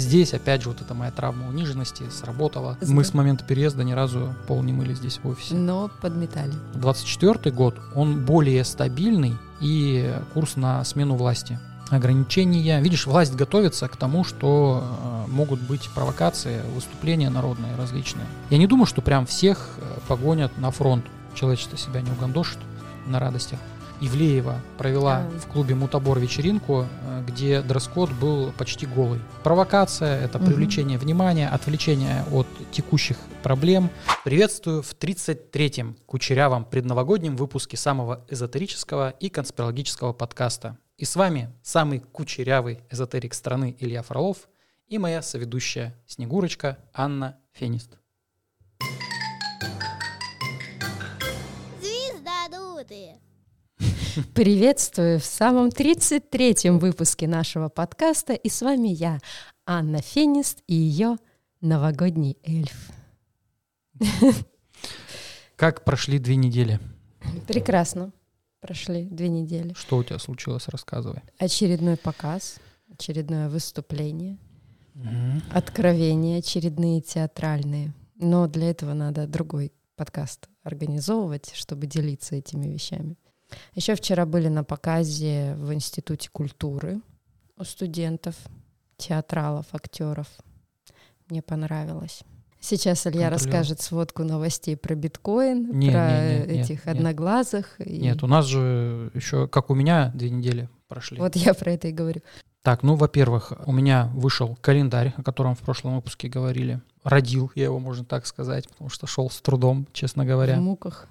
Здесь, опять же, вот эта моя травма униженности сработала. Мы с момента переезда ни разу пол не мыли здесь в офисе. Но подметали. 24 год, он более стабильный и курс на смену власти. Ограничения. Видишь, власть готовится к тому, что э, могут быть провокации, выступления народные различные. Я не думаю, что прям всех э, погонят на фронт. Человечество себя не угандошит на радостях. Ивлеева провела в клубе Мутабор вечеринку, э, где дресс-код был почти голый. Провокация, это Мгм. привлечение внимания, отвлечение от текущих проблем. Приветствую в 33-м кучерявом предновогоднем выпуске самого эзотерического и конспирологического подкаста. И с вами самый кучерявый эзотерик страны Илья Фролов и моя соведущая Снегурочка Анна Фенист. Приветствую в самом 33-м выпуске нашего подкаста. И с вами я, Анна Фенист и ее новогодний эльф. Как прошли две недели? Прекрасно. Прошли две недели. Что у тебя случилось? Рассказывай. Очередной показ, очередное выступление, Мгм. откровения очередные театральные. Но для этого надо другой подкаст организовывать, чтобы делиться этими вещами. Еще вчера были на показе в Институте культуры у студентов, театралов, актеров. Мне понравилось. Сейчас Илья расскажет сводку новостей про биткоин, Не, про не, не, нет, этих нет. одноглазых. и- Нет, у нас же еще, как у меня, две недели прошли. Вот я про это и говорю. Так, ну, во-первых, у меня вышел календарь, о котором в прошлом выпуске говорили. Родил я его, можно так сказать, потому что шел с трудом, честно В говоря. муках,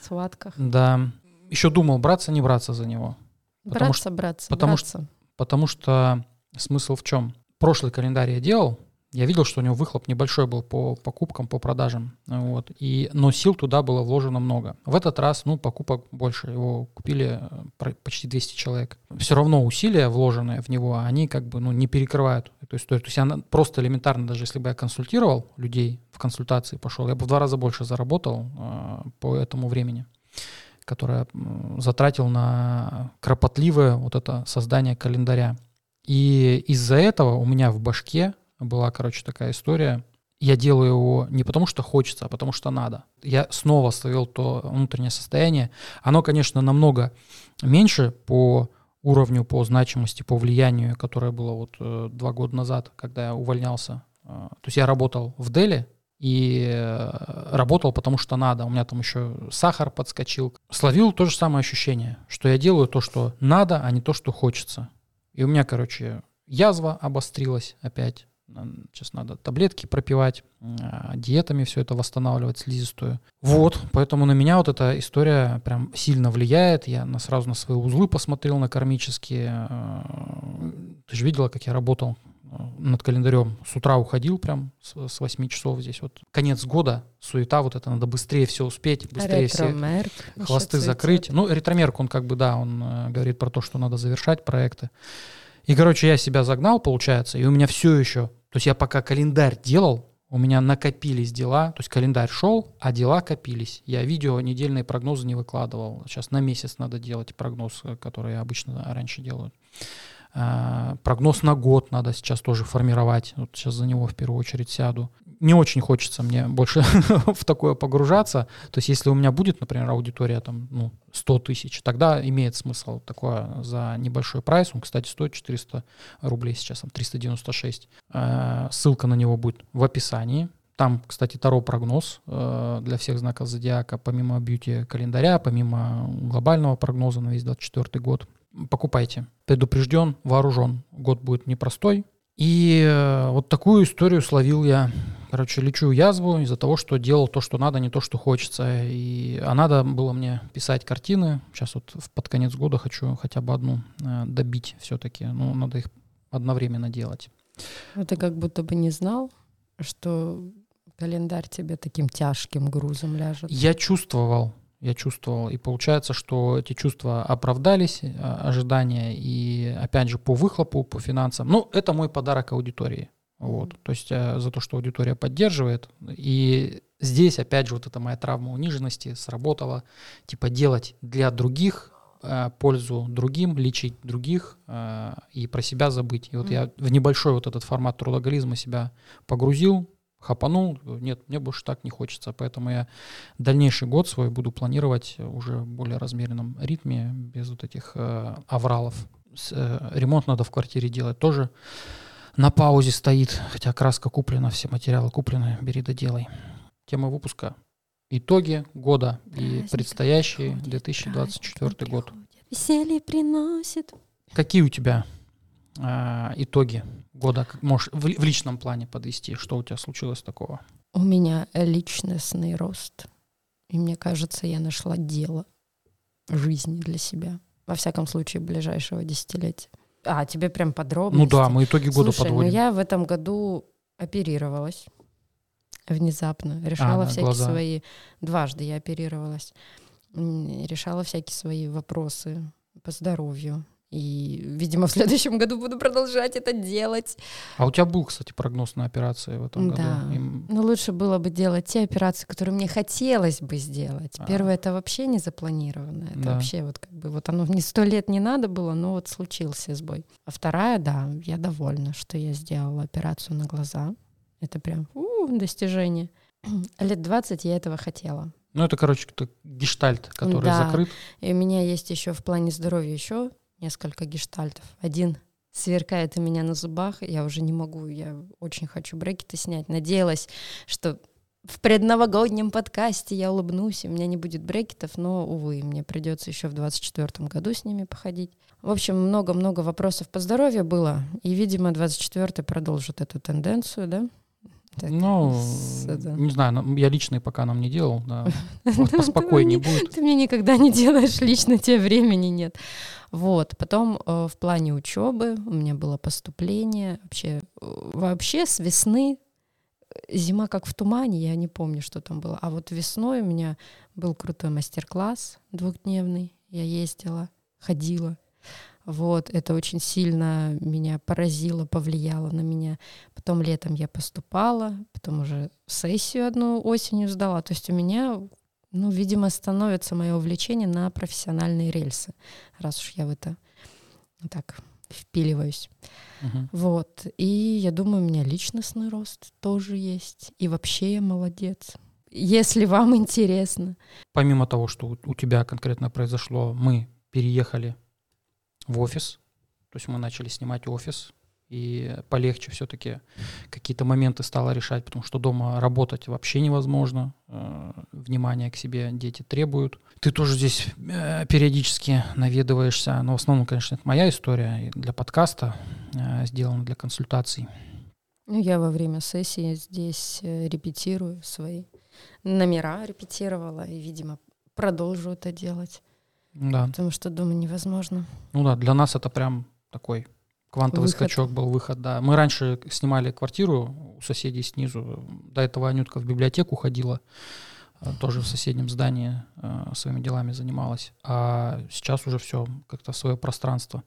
схватках. Да. Еще думал, браться, не браться за него. Потому Браться, браться, потому браться. Потому что смысл в чем? Прошлый календарь я делал, я видел, что у него выхлоп небольшой был по покупкам, по продажам. Вот. И, но сил туда было вложено много. В этот раз, ну, покупок больше. Его купили э, почти 200 человек. Все равно усилия, вложенные в него, они как бы ну, не перекрывают эту историю. То есть я на- просто элементарно, даже если бы я консультировал людей в консультации пошел, я бы в два раза больше заработал э, по этому времени которое затратил на кропотливое вот это создание календаря. И из-за этого у меня в башке была, короче, такая история. Я делаю его не потому, что хочется, а потому, что надо. Я снова словил то внутреннее состояние. Оно, конечно, намного меньше по уровню, по значимости, по влиянию, которое было вот э, два года назад, когда я увольнялся. Э, то есть я работал в Дели, и э, работал, потому что надо. У меня там еще сахар подскочил. Словил то же самое ощущение, что я делаю то, что надо, а не то, что хочется. И у меня, короче, язва обострилась опять. Сейчас надо таблетки пропивать, а, диетами все это восстанавливать, слизистую. Вот, поэтому на меня вот эта история прям сильно влияет. Я на, сразу на свои узлы посмотрел, на кармические. Э, Ты же видела, как я работал над календарем. С утра уходил прям с, с 8 часов здесь. Вот конец года, суета вот это, надо быстрее все успеть, быстрее все Ретромерк хвосты закрыть. Ну, ретромерк, он как бы, да, он э, говорит про то, что надо завершать проекты. И, короче, я себя загнал, получается, и у меня все еще, то есть я пока календарь делал, у меня накопились дела, то есть календарь шел, а дела копились. Я видео недельные прогнозы не выкладывал. Сейчас на месяц надо делать прогноз, э, который я обычно раньше делаю. А, Прогноз на год надо сейчас тоже формировать. Вот сейчас за него в первую очередь сяду. Не очень хочется мне больше в такое погружаться. То есть если у меня будет, например, аудитория там, ну, 100 тысяч, тогда имеет смысл такое за небольшой прайс. Он, кстати, стоит 400 рублей сейчас, там 396. Э, Ссылка на него будет в описании. Там, кстати, Таро прогноз э, для всех знаков зодиака, помимо бьюти календаря, помимо глобального прогноза на весь 24 год. Покупайте. Предупрежден, вооружен. Год будет непростой. И э, вот такую историю словил я. Короче, лечу язву из-за того, что делал то, что надо, не то, что хочется. И, а надо было мне писать картины. Сейчас вот под конец года хочу хотя бы одну э, добить все-таки. Ну, надо их одновременно делать. Ну, ты как будто бы не знал, что календарь тебе таким тяжким грузом ляжет. Я чувствовал, я чувствовал. И получается, что эти чувства оправдались, э, ожидания, и опять же по выхлопу, по финансам. Ну, это мой подарок аудитории. Вот. То есть э, за то, что аудитория поддерживает. И здесь, опять же, вот эта моя травма униженности сработала. Типа делать для других э, пользу другим, лечить других и про себя забыть. И вот mm-hmm. я в небольшой вот этот формат трудоголизма себя погрузил, хапанул. Нет, мне больше так не хочется. Поэтому я дальнейший год свой буду планировать уже в более размеренном ритме, без вот этих э, авралов. С, э, ремонт надо в квартире делать тоже. На паузе стоит, хотя краска куплена, все материалы куплены, бери да делай. Тема выпуска итоги года и предстоящий 2024 год. Веселье приносит. Какие у тебя э, итоги года? Можешь в, в личном плане подвести, что у тебя случилось такого? У меня личностный рост. И мне кажется, я нашла дело жизни для себя. Во всяком случае, ближайшего десятилетия. А, тебе прям подробно. Ну да, мы итоги года Слушай, подводим. ну я в этом году оперировалась внезапно. Решала А, всякие глаза. свои... Дважды я оперировалась. Решала всякие свои вопросы по здоровью. И, видимо, в следующем году буду продолжать это делать. А у тебя был, кстати, прогноз на операции в этом году? Да. Им- Но лучше было бы делать те операции, которые мне хотелось бы сделать. А. Первое это вообще не запланировано. Это Да. вообще вот как бы вот оно не сто лет не надо было, но вот случился сбой. А вторая, да, я довольна, что я сделала операцию на глаза. Это прям у, достижение. Лет 20 я этого хотела. Ну, это, короче, гештальт, который Да. закрыт. И у меня есть еще в плане здоровья еще несколько гештальтов. Один сверкает у меня на зубах, я уже не могу, я очень хочу брекеты снять. Надеялась, что в предновогоднем подкасте я улыбнусь, и у меня не будет брекетов, но, увы, мне придется еще в 24 году с ними походить. В общем, много-много вопросов по здоровью было, и, видимо, 24 продолжит эту тенденцию, да? Так, ну, с- это. не знаю, я личный пока нам не делал, да. Вот поспокойнее будет. Ты мне никогда не делаешь лично, тебе времени нет. Вот. Потом э, в плане учебы у меня было поступление. Вообще, э, вообще с весны э, зима как в тумане, я не помню, что там было. А вот весной у меня был крутой мастер-класс двухдневный. Я ездила, ходила. Вот, это очень сильно меня поразило, повлияло на меня. Потом летом я поступала, потом уже сессию одну осенью сдала. То есть у меня, ну, видимо, становится мое увлечение на профессиональные рельсы, раз уж я в это так впиливаюсь. Мгм. Вот. И я думаю, у меня личностный рост тоже есть. И вообще я молодец. Если вам интересно. Помимо того, что у тебя конкретно произошло, мы переехали в офис, то есть мы начали снимать офис, и полегче все-таки какие-то моменты стало решать, потому что дома работать вообще невозможно, э, внимание к себе дети требуют. Ты тоже здесь э, периодически наведываешься, но в основном, конечно, это моя история для подкаста, э, сделана для консультаций. Ну, я во время сессии здесь репетирую свои номера, репетировала, и, видимо, продолжу это делать, Да. потому что дома невозможно. Ну да, для нас это прям такой квантовый Выход. скачок был, выход, да. Мы раньше снимали квартиру у соседей снизу. До этого Анютка в библиотеку ходила, э, тоже в соседнем здании э, своими делами занималась. А сейчас уже все как-то свое пространство.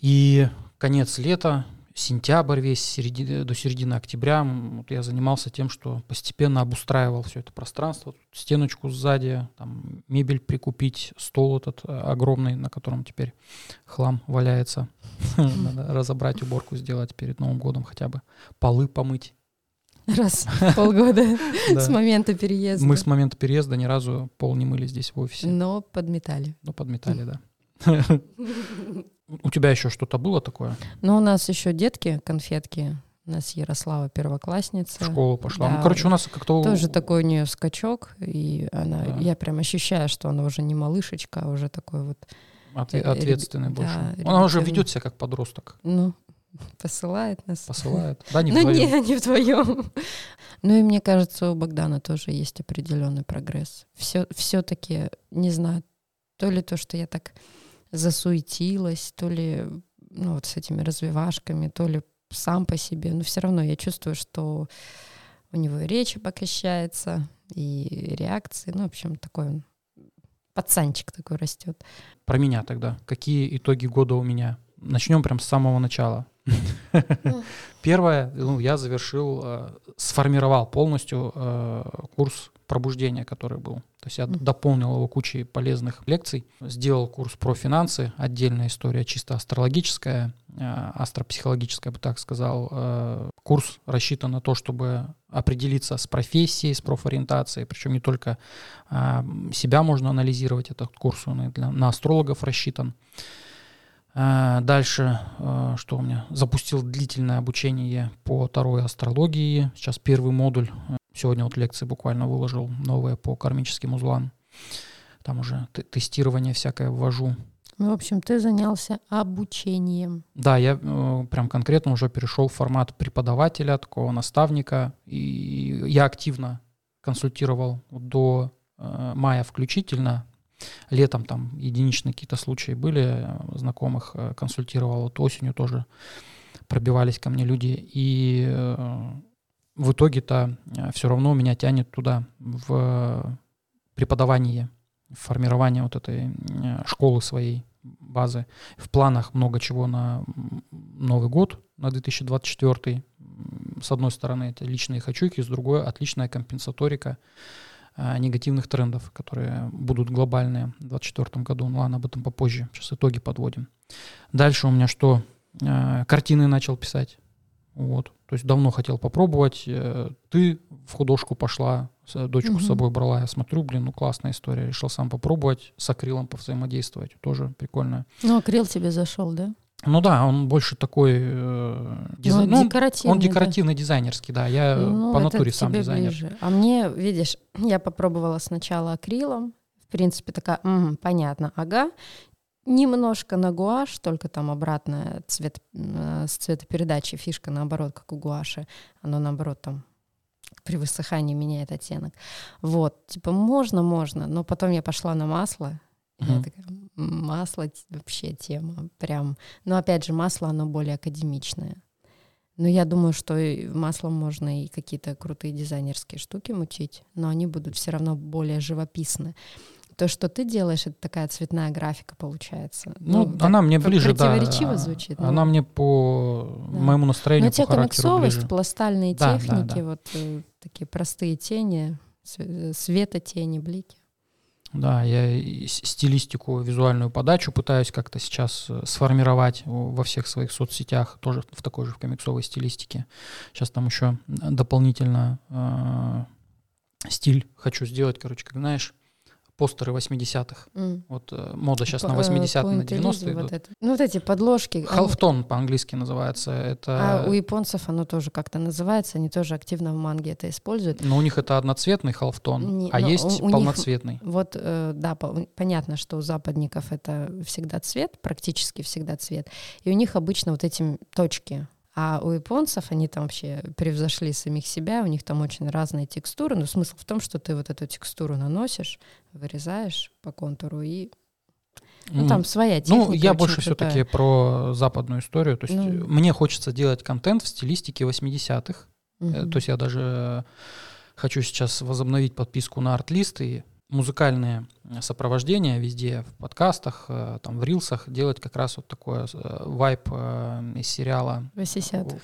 И конец лета, сентябрь весь, середи- до середины октября вот я занимался тем, что постепенно обустраивал все это пространство, Тут стеночку сзади, там, мебель прикупить, стол этот э, огромный, на котором теперь хлам валяется. Надо разобрать, уборку сделать перед Новым годом хотя бы. Полы помыть. Раз в полгода Да. с момента переезда. Мы с момента переезда ни разу пол не мыли здесь в офисе. Но подметали. Ну, подметали, да. У тебя еще что-то было такое? Но у нас еще детки, конфетки. У нас Ярослава В первоклассница. школу пошла. Да. Ну, короче, у нас как-то... Тоже такой у нее скачок, и она, Да. я прям ощущаю, что она уже не малышечка, а уже такой вот, отве- э, ответственный реб- больше. да, Она уже ведет себя как подросток. ну, посылает нас. Посылает. Да, не ну вдвоем. не, не вдвоем. ну и мне кажется, у Богдана тоже есть определенный прогресс. Все, все-таки, не знаю, то ли то, что я так засуетилась, то ли ну, вот с этими развивашками, то ли сам по себе, но все равно я чувствую, что у него и речь обогащается, и реакции, ну, в общем, такой он пацанчик такой растет. Про меня тогда. Какие итоги года у меня? Начнем прям с самого начала. Первое, ну, я завершил, э, сформировал полностью э, курс пробуждения, который был. То есть я mm-hmm. дополнил его кучей полезных лекций, сделал курс про финансы, отдельная история, чисто астрологическая, э, астропсихологическая, я бы так сказал. Э, курс рассчитан на то, чтобы определиться с профессией, с профориентацией, причем не только э, себя можно анализировать, этот курс он и для, на астрологов рассчитан. Э, дальше, э, что у меня? Запустил длительное обучение по второй астрологии. Сейчас первый модуль Сегодня вот лекции буквально выложил новые по кармическим узлам. Там уже тестирование всякое ввожу. Ну, в общем, ты занялся обучением. Да, я э, прям конкретно уже перешел в формат преподавателя, такого наставника. И я активно консультировал до э, мая включительно. Летом там единичные какие-то случаи были, э, знакомых э, консультировал. Вот осенью тоже пробивались ко мне люди. И э, в итоге-то э, все равно меня тянет туда, в преподавание, в формирование вот этой э, школы своей базы. В планах много чего на Новый год, на 2024. С одной стороны, это личные хочуки, с другой — отличная компенсаторика э, негативных трендов, которые будут глобальные в 2024 году. Ну ладно, об этом попозже. Сейчас итоги подводим. Дальше у меня что? Картины начал писать. Вот. То есть давно хотел попробовать. Э, ты в художку пошла, дочку угу. с собой брала. Я смотрю, блин, ну классная история. Решил сам попробовать с акрилом повзаимодействовать. Тоже прикольно. Ну, акрил тебе зашел, да? Ну да, он больше такой э, дизай... ну, декоративный. Он декоративный, да. дизайнерский, да. Я ну, по натуре сам дизайнер. Ближе. А мне, видишь, я попробовала сначала акрилом. В принципе, такая, угу, понятно, ага немножко на гуашь, только там обратная цвет, э, с цветопередачей фишка наоборот, как у гуаши. Оно наоборот там при высыхании меняет оттенок. Вот, типа можно, можно, но потом я пошла на масло, mm-hmm. я такая, масло вообще тема, прям. Но опять же, масло, оно более академичное. Но я думаю, что маслом можно и какие-то крутые дизайнерские штуки мучить, но они будут все равно более живописны. То, что ты делаешь, это такая цветная графика получается. Ну, ну она мне ближе, да. Противоречиво звучит. Она но... мне по да. моему настроению, Но те комиксовость, ближе. пластальные да, техники, да, да. вот э, такие простые тени, света, тени, блики. Да, я стилистику, визуальную подачу пытаюсь как-то сейчас э, сформировать во всех своих соцсетях, тоже в такой же в комиксовой стилистике. Сейчас там еще дополнительно э, стиль хочу сделать, короче, как знаешь, постеры 80-х. Mm. Вот э, мода сейчас По, на 80-е, на 90-е вот идут. Ну вот эти подложки. Халфтон они... по-английски называется. Это... А у японцев оно тоже как-то называется, они тоже активно в манге это используют. Но у них это одноцветный халфтон, Не, а есть у, у полноцветный. Них, вот, э, да, по, понятно, что у западников это всегда цвет, практически всегда цвет. И у них обычно вот эти точки а у японцев они там вообще превзошли самих себя, у них там очень разные текстуры. Но смысл в том, что ты вот эту текстуру наносишь, вырезаешь по контуру и ну, там своя техника. Ну, я больше все-таки про западную историю. То есть ну, мне хочется делать контент в стилистике 80-х. Угу. То есть я даже хочу сейчас возобновить подписку на арт-лист и музыкальные сопровождения везде, в подкастах, э, там, в рилсах, делать как раз вот такое э, вайп э, из сериала. 80-х.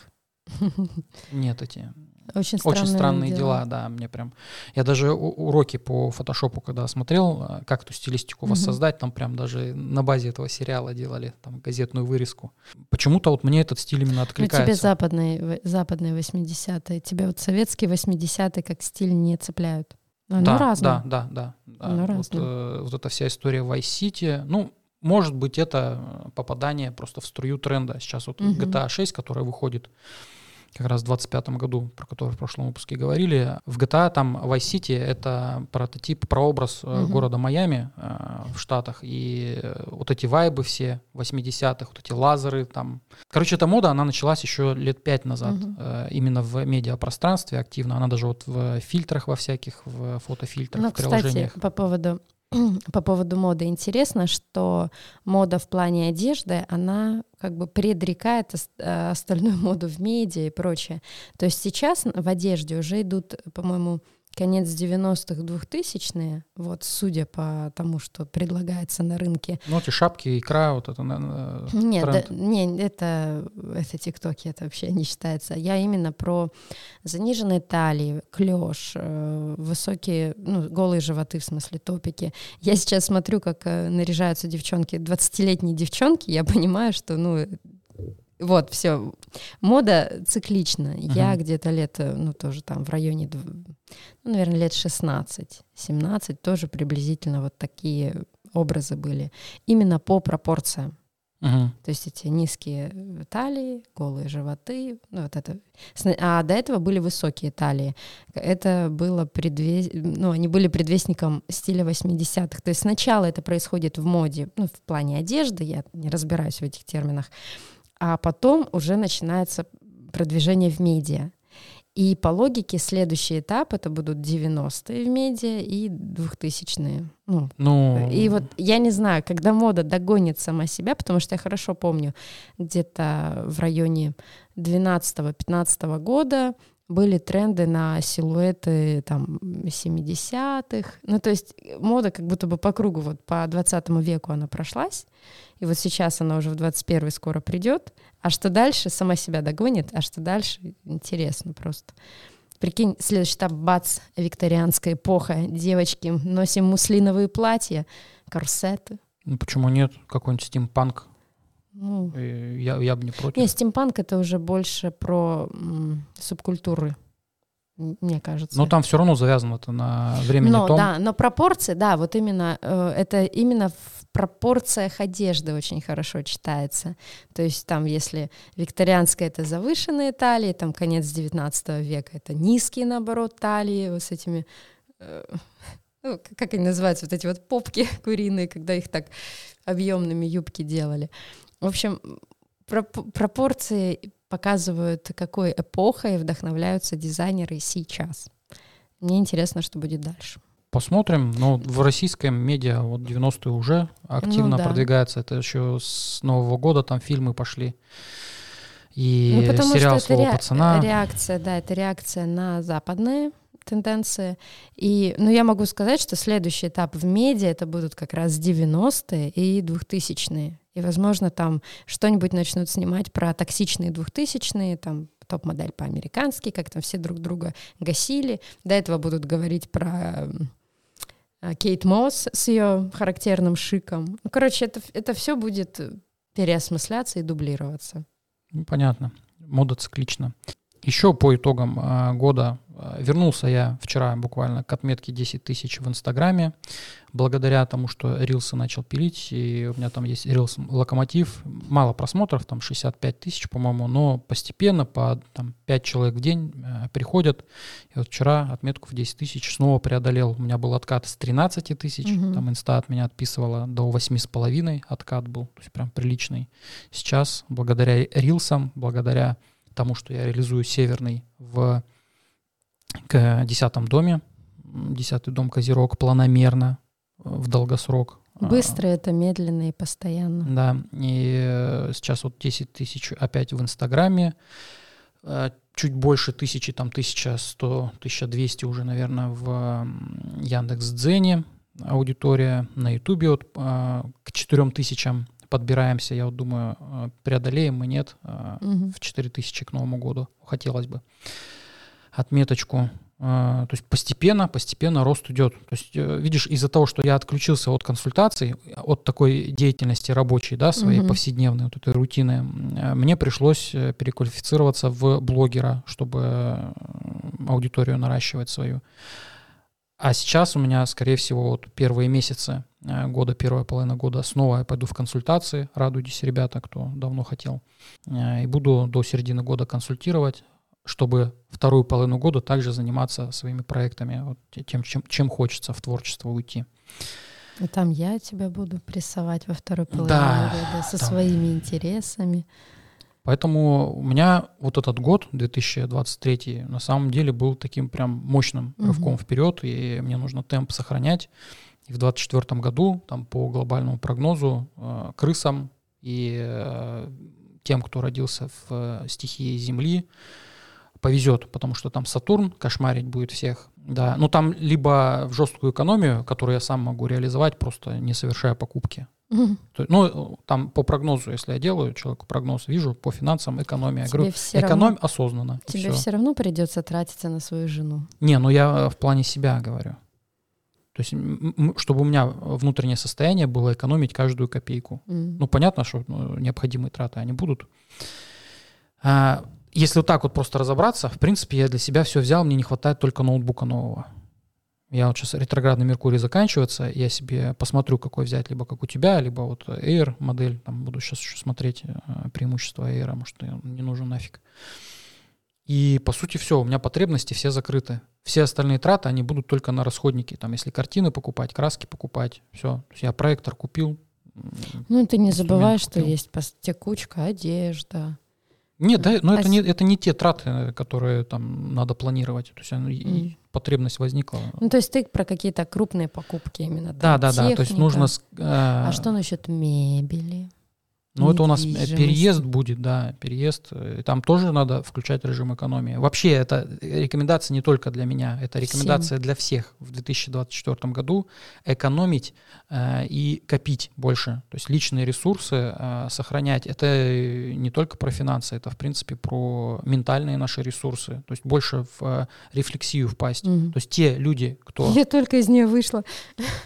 Нет, эти очень странные, Очень странные дела. дела, да, мне прям. Я даже уроки по фотошопу, когда смотрел, как эту стилистику угу. воссоздать, там прям даже на базе этого сериала делали там газетную вырезку. Почему-то вот мне этот стиль именно откликается. Но тебе западные, западные 80-е, тебе вот советские 80-е как стиль не цепляют. Оно да, разное. Да, да, да. Оно вот, э, вот эта вся история в Vice City, ну, может быть, это попадание просто в струю тренда. Сейчас вот угу. GTA 6, которая выходит как раз в 25 году, про который в прошлом выпуске говорили. В GTA там Vice City — это прототип, прообраз угу. города Майами э, в Штатах. И э, вот эти вайбы все 80-х, вот эти лазеры там. Короче, эта мода, она началась еще лет пять назад. Угу. Э, именно в медиапространстве активно. Она даже вот в фильтрах во всяких, в фотофильтрах, ну, в приложениях. Кстати, по поводу по поводу моды интересно, что мода в плане одежды, она как бы предрекает э, остальную моду в медиа и прочее. То есть сейчас в одежде уже идут, по-моему, конец 90-х, 2000-е, вот судя по тому, что предлагается на рынке. Ну, эти шапки, икра, вот это, наверное, Нет, да, не, это, это тиктоки, это вообще не считается. Я именно про заниженные талии, клеш, э, высокие, ну, голые животы, в смысле, топики. Я сейчас смотрю, как э, наряжаются девчонки, 20-летние девчонки, я понимаю, что, ну, вот, все. Мода циклична. Uh-huh. Я где-то лет, э, ну, тоже там в районе, ну, наверное, лет 16-17, тоже приблизительно вот такие образы были. Именно по пропорциям. Uh-huh. То есть эти низкие талии, голые животы, ну, вот это. А до этого были высокие талии. Это было предвес... ну, они были предвестником стиля 80-х. То есть сначала это происходит в моде, ну, в плане одежды, я не разбираюсь в этих терминах, а потом уже начинается продвижение в медиа. И по логике следующий этап это будут 90-е в медиа и 2000-е. Ну, ну... И вот я не знаю, когда мода догонит сама себя, потому что я хорошо помню, где-то в районе 12-15 года были тренды на силуэты там 70-х. Ну, то есть мода как будто бы по кругу, вот по 20 веку она прошлась, и вот сейчас она уже в 21 скоро придет. А что дальше, сама себя догонит, а что дальше, интересно просто. Прикинь, следующий этап, бац, викторианская эпоха, девочки, носим муслиновые платья, корсеты. Ну почему нет? Какой-нибудь стимпанк ну, я, я бы не против. Нет, стимпанк это уже больше про м, субкультуры, мне кажется. Но там все равно завязано это на времени но, том. Да, но пропорции, да, вот именно э, это именно в пропорциях одежды очень хорошо читается. То есть там, если викторианская это завышенные талии, там конец 19 века это низкие, наоборот, талии вот с этими э, ну, как они называются, вот эти вот попки куриные, когда их так объемными юбки делали. В общем, пропорции показывают, какой эпохой вдохновляются дизайнеры сейчас. Мне интересно, что будет дальше. Посмотрим. Но в российском медиа вот 90-е уже активно ну, да. продвигается. Это еще с Нового года там фильмы пошли. И ну, потому сериал что «Слово ре- пацана». Реакция, да, это реакция на западные тенденции. И, ну, я могу сказать, что следующий этап в медиа это будут как раз 90-е и 2000-е. И, возможно, там что-нибудь начнут снимать про токсичные 2000-е, там топ-модель по-американски, как там все друг друга гасили. До этого будут говорить про э, Кейт Мосс с ее характерным шиком. Ну, короче, это, это все будет переосмысляться и дублироваться. Ну, понятно. Мода циклична. Еще по итогам э, года э, вернулся я вчера буквально к отметке 10 тысяч в Инстаграме, благодаря тому, что рилсы начал пилить, и у меня там есть рилс Локомотив, мало просмотров, там 65 тысяч, по-моему, но постепенно по там, 5 человек в день э, приходят, и вот вчера отметку в 10 тысяч снова преодолел, у меня был откат с 13 тысяч, угу. там Инста от меня отписывала до 8,5 откат был, то есть прям приличный. Сейчас благодаря рилсам, благодаря тому, что я реализую северный в к десятом доме. Десятый дом Козерог планомерно, э, в долгосрок. Быстро это, медленно и постоянно. Да, и э, сейчас вот 10 тысяч опять в Инстаграме, э, чуть больше тысячи, там 1100, 1200 уже, наверное, в Яндекс.Дзене аудитория, на Ютубе вот к 4000 подбираемся, я вот думаю, э, преодолеем мы нет угу. в 4000 к Новому году. Хотелось бы отметочку. Э, то есть постепенно, постепенно рост идет. То есть, видишь, из-за того, что я отключился от консультаций, от такой деятельности рабочей, да, своей угу. повседневной, вот этой рутины, мне пришлось переквалифицироваться в блогера, чтобы аудиторию наращивать свою. А сейчас у меня, скорее всего, вот первые месяцы Э, года, первая половина года снова я пойду в консультации. Радуйтесь, ребята, кто давно хотел. Э, и буду до середины года консультировать, чтобы вторую половину года также заниматься своими проектами, вот тем, чем, чем хочется в творчество уйти. И там я тебя буду прессовать во второй половине да, года со там. своими интересами. Поэтому у меня вот этот год, 2023, на самом деле был таким прям мощным рывком угу. вперед, и мне нужно темп сохранять. И в 2024 году, там, по глобальному прогнозу, э, крысам и э, тем, кто родился в э, стихии Земли, повезет, потому что там Сатурн кошмарить будет всех. Да, ну там либо в жесткую экономию, которую я сам могу реализовать, просто не совершая покупки. То- Ну, там по прогнозу, если я делаю человеку прогноз, вижу по финансам экономия. Тебе говорю, все экономь равно, осознанно. тебе всё. все равно придется тратиться на свою жену. Не, ну я э, в плане себя говорю. То есть, чтобы у меня внутреннее состояние было экономить каждую копейку. М. Ну, понятно, что ну, необходимые траты, они будут. А, если вот так вот просто разобраться, в принципе, я для себя все взял, мне не хватает только ноутбука нового. Я вот сейчас ретроградный Меркурий заканчивается, я себе посмотрю, какой взять, либо как у тебя, либо вот Air модель, там буду сейчас еще смотреть э, преимущества Air, может, он не нужен нафиг. И, по сути, все, у меня потребности все закрыты. Все остальные траты, они будут только на расходники. Там, если картины покупать, краски покупать, все. То есть я проектор купил. Ну, ты не забывай, что есть текучка, одежда. Нет, да, но А это с- не, это не те траты, которые там надо планировать. То есть М. потребность возникла. Ну, то есть ты про какие-то крупные покупки именно. Да, там, да, да. То есть техника. нужно... с- А э, что насчет мебели? Ну, это у нас э, переезд будет, да, переезд. э, и Там тоже надо включать режим экономии. Вообще, это рекомендация не только для меня, это рекомендация для всех в 2024 году экономить э, и копить больше. То есть личные ресурсы э, сохранять. Это э, не только про финансы, это, в принципе, про ментальные наши ресурсы. То есть больше в э, рефлексию впасть. Мгм. То есть те люди, кто... Я только из нее вышла.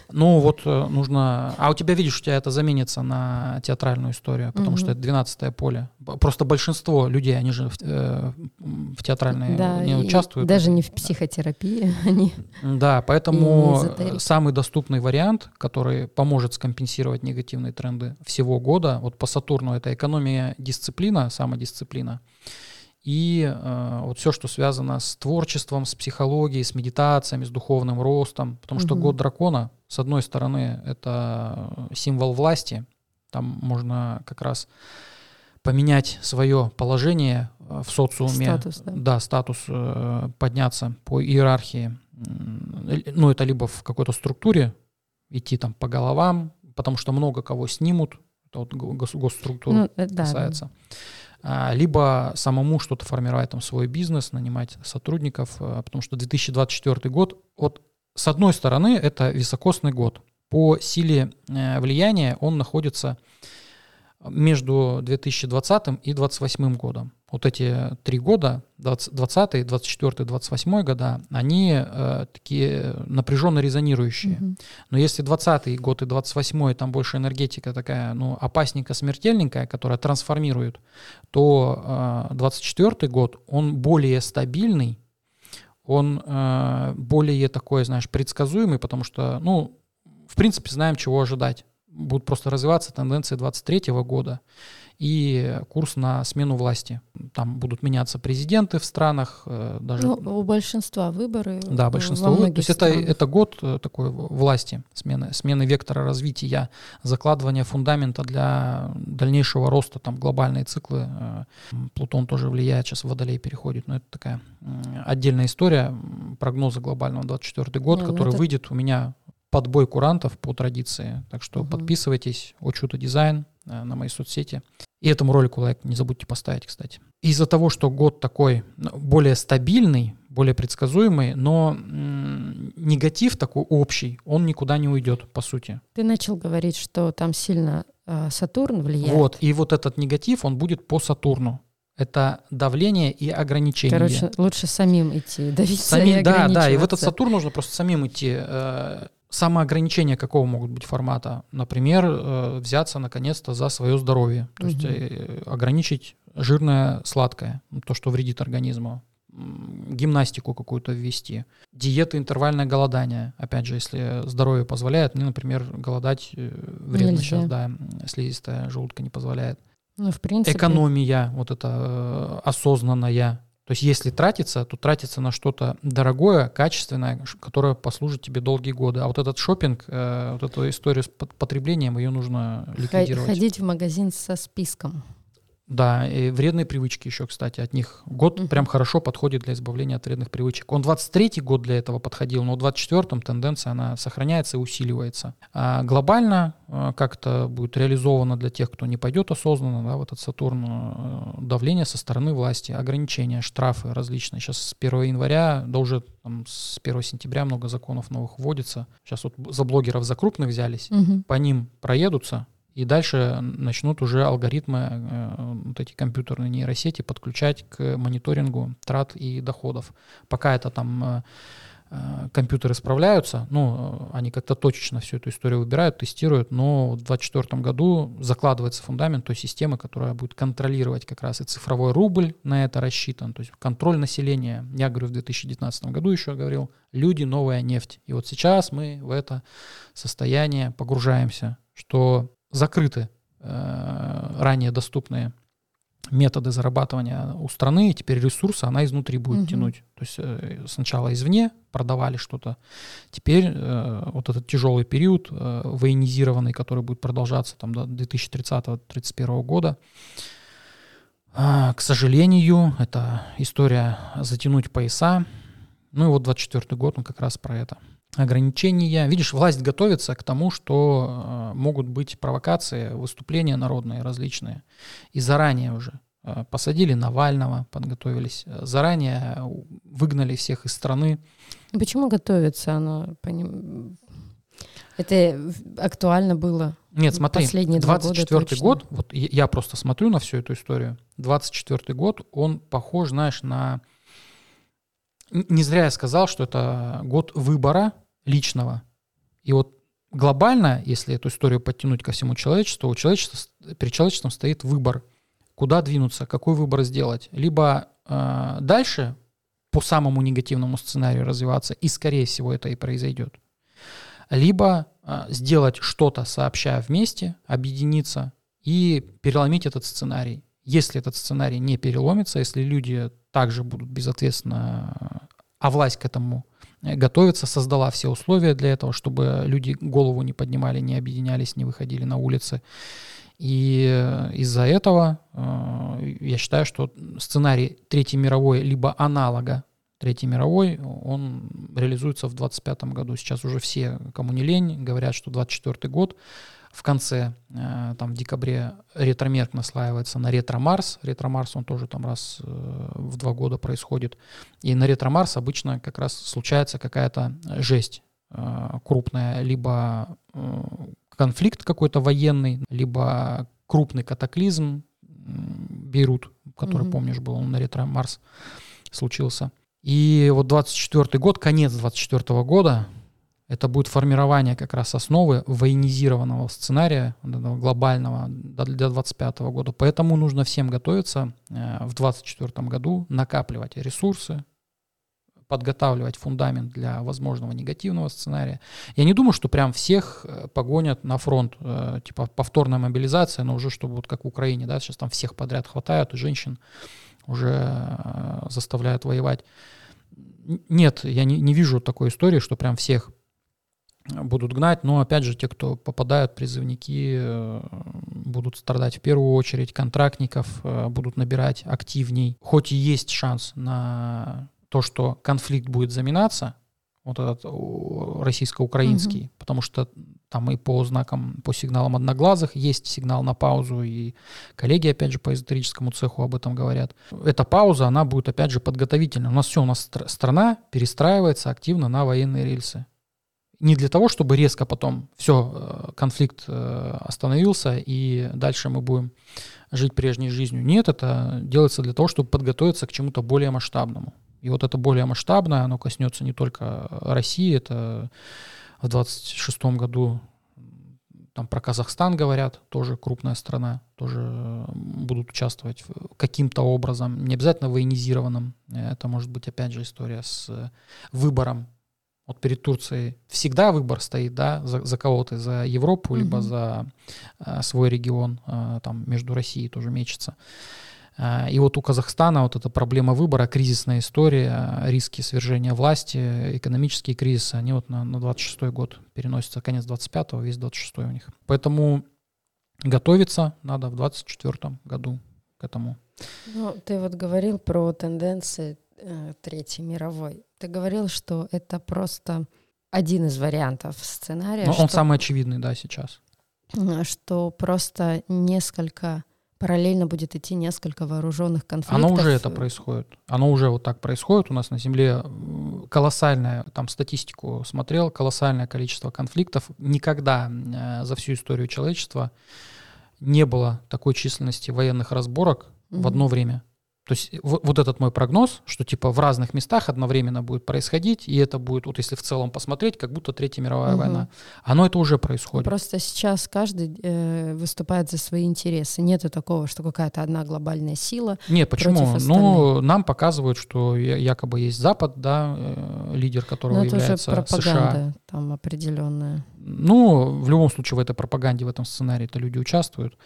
Ну вот э, нужно... А у тебя, видишь, у тебя это заменится на театральную историю, потому что Мгм. это 12 поле. Просто большинство людей, они же в, э, в театральной Да, не участвуют. Даже не в психотерапии. Они... Да, поэтому э, самый доступный вариант, который поможет скомпенсировать негативные тренды всего года, вот по Сатурну это экономия, дисциплина, самодисциплина. И э, вот все, что связано с творчеством, с психологией, с медитациями, с духовным ростом. Потому что Мгм. год дракона, с одной стороны, это символ власти. Там можно как раз поменять свое положение э, в социуме. Статус, да. Да, статус э, подняться по иерархии. Ну, это либо в какой-то структуре идти там по головам, потому что много кого снимут. Это вот го- гос- госструктур Ну, э, да, да. касается. А, Либо самому что-то формировать, там свой бизнес, нанимать сотрудников, потому что 2024 год, вот с одной стороны, это високосный год. По силе э, влияния он находится между 2020 и 2028 годом. Вот эти три года, 20, 20, 24, 28 года, они э, такие напряженно резонирующие. Мгм. Но если 20 год и 28 там больше энергетика такая, ну, опасненько смертельненькая, которая трансформирует, то э, 24 год, он более стабильный, он э, более такой, знаешь, предсказуемый, потому что, ну, принципе, знаем, чего ожидать. Будут просто развиваться тенденции 23 года и курс на смену власти. Там будут меняться президенты в странах, э, даже Ну, у большинства выборы. да, большинство. во вы- То есть это, это год э, такой власти, смены, смены вектора развития, закладывания фундамента для дальнейшего роста, там глобальные циклы. э, Плутон тоже влияет, сейчас в Водолей переходит, но это такая отдельная история, м, прогнозы глобального 24 год, Не, ну который это- выйдет у меня под бой курантов по традиции. Так что Мгм. подписывайтесь, Очута Дизайн э, на мои соцсети. И этому ролику лайк не забудьте поставить, кстати. Из-за того, что год такой ну, более стабильный, более предсказуемый, но м, негатив такой общий, он никуда не уйдет, по сути. Ты начал говорить, что там сильно э, Сатурн влияет. Вот, и вот этот негатив, он будет по Сатурну. Это давление и ограничение. Короче, лучше самим идти, давиться Сами- и да, да, и в этот. Сатурн нужно просто самим идти. Э, Самоограничения какого могут быть формата? Например, э, взяться наконец-то за свое здоровье. То есть Мгм. э, ограничить жирное, сладкое, ну, то, что вредит организму. Гимнастику какую-то ввести. Диета, интервальное голодание. Опять же, если здоровье позволяет, мне, например, голодать э, вредно Нельзя. сейчас, да, слизистая желудка не позволяет. Ну, в принципе, Экономия, вот это осознанная. То есть если тратиться, то тратиться на что-то дорогое, качественное, которое послужит тебе долгие годы. А вот этот шопинг, э, вот эту историю с пот- потреблением, ее нужно ликвидировать. ходить в магазин со списком. Да, и вредные привычки еще, кстати, от них. Год Мгм. прям хорошо подходит для избавления от вредных привычек. Он 23-й год для этого подходил, но в 24-м тенденция, она сохраняется и усиливается. А глобально э, как это будет реализовано для тех, кто не пойдет осознанно да, в этот Сатурн, э, давление со стороны власти, ограничения, штрафы различные. Сейчас с 1 января, да уже там, с 1 сентября много законов новых вводится. Сейчас вот за блогеров за крупных взялись, Мгм. по ним проедутся, и дальше начнут уже алгоритмы, э, вот эти компьютерные нейросети подключать к мониторингу трат и доходов. Пока это там э, э, компьютеры справляются, ну, они как-то точечно всю эту историю выбирают, тестируют, но в 2024 году закладывается фундамент той системы, которая будет контролировать как раз и цифровой рубль на это рассчитан, то есть контроль населения. Я говорю, в 2019 году еще говорил, люди, новая нефть. И вот сейчас мы в это состояние погружаемся, что закрыты э, ранее доступные методы зарабатывания у страны, и теперь ресурсы она изнутри будет Мгм. тянуть. То есть э, сначала извне продавали что-то, теперь э, вот этот тяжелый период э, военизированный, который будет продолжаться там до 2030-2031 года, а, к сожалению, это история затянуть пояса. Ну и вот 24 год, он как раз про это. Ограничения. Видишь, власть готовится к тому, что э, могут быть провокации, выступления народные различные. И заранее уже э, посадили Навального, подготовились. э, Заранее выгнали всех из страны. Почему готовится оно? поним- Это актуально было. Нет, смотри, Последние два года 24 точно. год, вот я- я просто смотрю на всю эту историю, 24 год, он похож, знаешь, на... Не зря я сказал, что это год выбора личного. И вот глобально, если эту историю подтянуть ко всему человечеству, у человечества, перед человечеством стоит выбор, куда двинуться, какой выбор сделать. Либо э, дальше по самому негативному сценарию развиваться, и скорее всего это и произойдет. Либо э, сделать что-то сообща вместе, объединиться и переломить этот сценарий. Если этот сценарий не переломится, если люди также будут безответственно, а власть к этому э, готовится, создала все условия для этого, чтобы люди голову не поднимали, не объединялись, не выходили на улицы. И э, из-за этого э, я считаю, что сценарий Третьей мировой, либо аналога Третьей мировой, он реализуется в 25 году. Сейчас уже все, кому не лень, говорят, что 24 год в конце, э, там в декабре ретромерк наслаивается на ретро-марс. Ретро-марс, он тоже там раз э, в два года происходит. И на ретро-марс обычно как раз случается какая-то жесть э, крупная, либо конфликт какой-то военный, либо крупный катаклизм, Бейрут, который, Мгм. помнишь, был он на ретро-марс случился. И вот 24 год, конец 24 года, это будет формирование как раз основы военизированного сценария глобального до- для 25 года. Поэтому нужно всем готовиться э, в 24 году, накапливать ресурсы, подготавливать фундамент для возможного негативного сценария. Я не думаю, что прям всех э, погонят на фронт, э, типа повторная мобилизация, но уже чтобы вот как в Украине, да, сейчас там всех подряд хватают, и женщин уже заставляют воевать. Нет, я не, не вижу такой истории, что прям всех будут гнать, но опять же те, кто попадают, призывники, э, будут страдать в первую очередь, контрактников э, будут набирать активней. Хоть и есть шанс на то, что конфликт будет заминаться, вот этот российско-украинский, потому что там и по знакам, по сигналам одноглазых есть сигнал на паузу, и коллеги, опять же, по эзотерическому цеху об этом говорят. Эта пауза, она будет, опять же, подготовительной. У нас все, у нас стр- страна перестраивается активно на военные рельсы. Не для того, чтобы резко потом все, конфликт э, остановился, и дальше мы будем жить прежней жизнью. Нет, это делается для того, чтобы подготовиться к чему-то более масштабному. И вот это более масштабное, оно коснется не только России, это в 26 году там про Казахстан говорят, тоже крупная страна, тоже э, будут участвовать каким-то образом, не обязательно военизированным. Это может быть, опять же, история с э, выбором. Вот перед Турцией всегда выбор стоит, да, за, за кого ты, за Европу, либо Мгм. за э, свой регион, э, там между Россией тоже мечется. А, И вот у Казахстана вот эта проблема выбора, кризисная история, риски свержения власти, экономические кризисы, они вот на, на 26 год переносятся, конец 25-го, весь 26 у них. Поэтому готовиться надо в 24 году. к этому. Ну, ты вот говорил про тенденции Третьей мировой. Ты говорил, что это просто один из вариантов сценария. Но что, он самый очевидный, да, сейчас. э, Что просто несколько параллельно будет идти несколько вооруженных конфликтов. Оно уже это происходит. Оно уже вот так происходит. У нас на Земле м, колоссальное, там статистику смотрел, колоссальное количество конфликтов. Никогда э, за всю историю человечества не было такой численности военных разборок в Мгм. одно время. То есть вот, вот этот мой прогноз, что типа в разных местах одновременно будет происходить, и это будет, вот если в целом посмотреть, как будто Третья мировая Мгм. война. Оно это уже происходит. Просто сейчас каждый э, выступает за свои интересы. Нету такого, что какая-то одна глобальная сила. Нет, почему? Ну, нам показывают, что якобы есть Запад, да, э, лидер которого Но Ну, это уже является пропаганда США. там определенная. Ну, в любом случае в этой пропаганде, в этом сценарии это люди участвуют.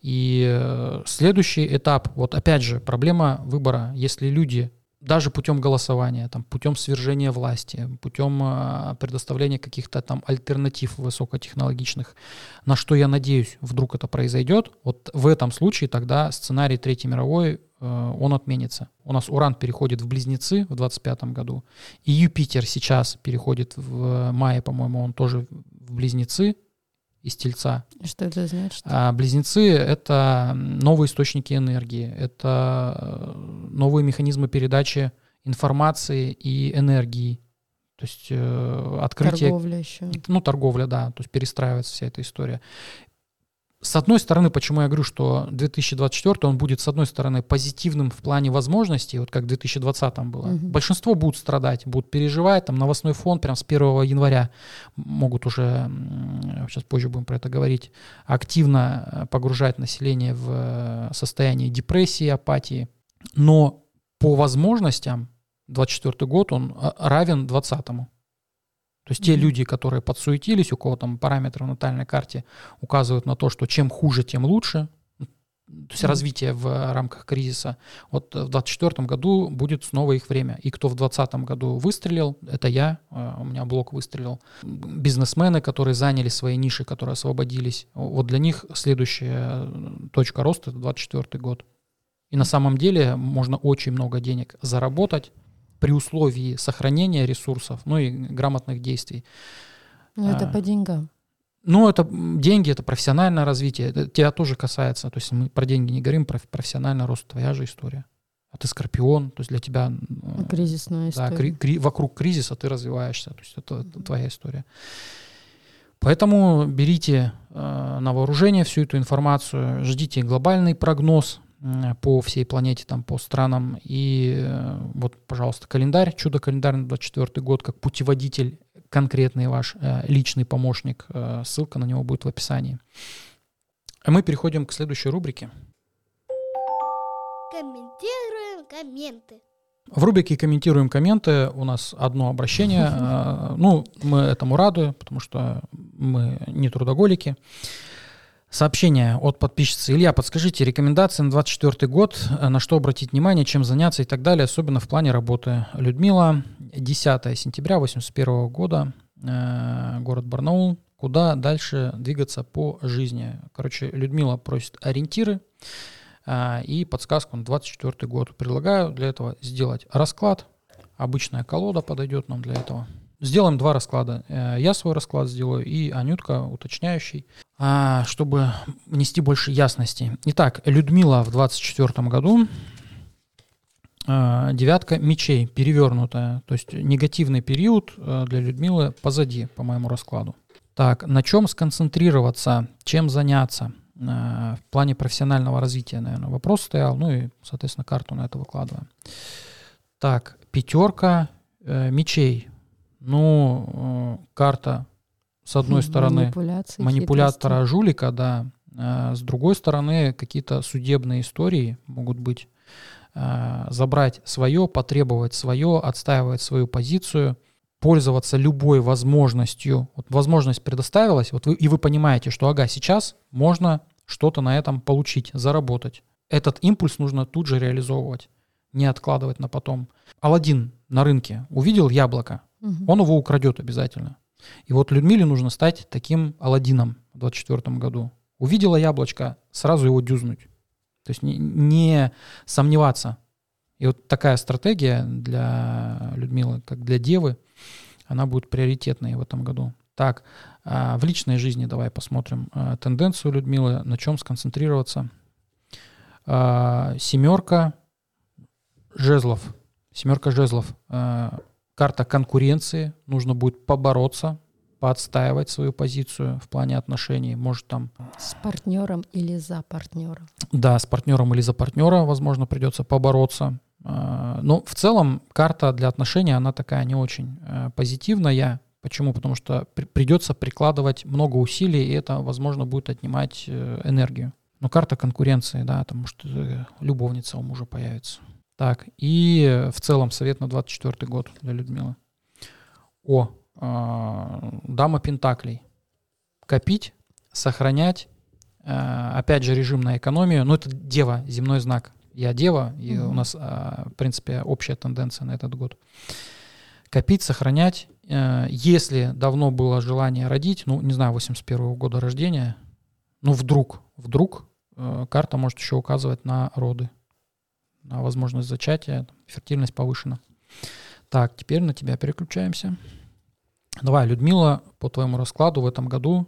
И э, следующий этап, вот опять же, проблема выбора. Если люди даже путем голосования, там, путем свержения власти, путем э, предоставления каких-то там альтернатив высокотехнологичных, на что я надеюсь, вдруг это произойдет, вот в этом случае тогда сценарий Третьей мировой, э, он отменится. У нас Уран переходит в Близнецы в 25 году, и Юпитер сейчас переходит в мае, по-моему, он тоже в Близнецы из Тельца. Что это значит? А близнецы — это новые источники энергии, это э, новые механизмы передачи информации и энергии. То есть э, открытие... Торговля еще. Ну, торговля, да, то есть перестраивается вся эта история. С одной стороны, почему я говорю, что 2024 он будет, с одной стороны, позитивным в плане возможностей, вот как в 2020 было. Мгм. Большинство будут страдать, будут переживать, там новостной фон прям с 1 января могут уже, сейчас позже будем про это говорить, активно э, погружать население в э, состояние депрессии, апатии. Но по возможностям 24 год он э, равен 20 то есть те Мгм. люди, которые подсуетились, у кого там параметры в натальной карте указывают на то, что чем хуже, тем лучше, то есть Мгм. развитие в рамках кризиса, вот в 2024 году будет снова их время. И кто в 2020 году выстрелил, это я, э, у меня блок выстрелил. Бизнесмены, которые заняли свои ниши, которые освободились, вот для них следующая э, точка роста — это 2024 год. И на самом деле можно очень много денег заработать при условии сохранения ресурсов, ну и грамотных действий. Ну, это А. по деньгам. Ну, это деньги, это профессиональное развитие. Это тебя тоже касается. То есть мы про деньги не говорим, про профессиональный рост. Твоя же история. А ты скорпион, то есть для тебя э, Кризисная да, история. кри- кри- вокруг кризиса ты развиваешься. То есть это, это твоя история. Поэтому берите э, на вооружение всю эту информацию, ждите глобальный прогноз по всей планете, там, по странам. И э, вот, пожалуйста, календарь, чудо-календарь на 24 год, как путеводитель, конкретный ваш э, личный помощник. Э, ссылка на него будет в описании. А мы переходим к следующей рубрике. Комментируем комменты. В рубрике «Комментируем комменты» у нас одно обращение. Ну, мы этому рады, потому что мы не трудоголики. Сообщение от подписчицы. Илья, подскажите рекомендации на 24 год, э, на что обратить внимание, чем заняться и так далее, особенно в плане работы. Людмила, 10 сентября 81 года, э, город Барнаул. Куда дальше двигаться по жизни? Короче, Людмила просит ориентиры а, и подсказку на 24 год. Предлагаю для этого сделать расклад. Обычная колода подойдет нам для этого. Сделаем два расклада. Э, Я свой расклад сделаю и Анютка уточняющий, а, чтобы внести больше ясности. Итак, Людмила в 24 году. а, Девятка мечей перевернутая, то есть негативный период э, для Людмилы позади, по моему раскладу. Так, на чем сконцентрироваться, чем заняться э, в плане профессионального развития, наверное, вопрос стоял, ну и, соответственно, карту на это выкладываем. Так, пятерка э, мечей. Ну, э, карта, с одной стороны, манипулятора жулика, да. А с другой стороны, какие-то судебные истории могут быть. А, Забрать свое, потребовать свое, отстаивать свою позицию, пользоваться любой возможностью. Вот возможность предоставилась, вот вы, и вы понимаете, что ага, сейчас можно что-то на этом получить, заработать. Этот импульс нужно тут же реализовывать, не откладывать на потом. Аладдин на рынке увидел яблоко, Мгм. он его украдет обязательно. И вот Людмиле нужно стать таким Аладдином в 24 году. Увидела яблочко, сразу его дюзнуть. То есть не, не сомневаться. И вот такая стратегия для Людмилы, как для Девы, она будет приоритетной в этом году. Так, а, в личной жизни давай посмотрим а, тенденцию Людмилы, на чем сконцентрироваться. А, семерка жезлов. Семерка жезлов. Карта конкуренции. Нужно будет побороться, поотстаивать свою позицию в плане отношений. Может там... С партнером или за партнера. Да, с партнером или за партнера, возможно, придется побороться. Но в целом карта для отношений, она такая не очень позитивная. Почему? Потому что при, придется прикладывать много усилий, и это, возможно, будет отнимать э, энергию. Но карта конкуренции, да, потому что э, любовница у мужа появится. Так, и в целом совет на 24 год для Людмилы. О, э, дама Пентаклей. Копить, сохранять, э, опять же, режим на экономию. Ну, это дева, земной знак. Я дева, и mm-hmm. у нас, э, в принципе, общая тенденция на этот год. Копить, сохранять, Э, если давно было желание родить, ну, не знаю, 81 года рождения, ну, вдруг, вдруг э, карта может еще указывать на роды, возможность зачатия, фертильность повышена. Так, теперь на тебя переключаемся. Давай, Людмила, по твоему раскладу в этом году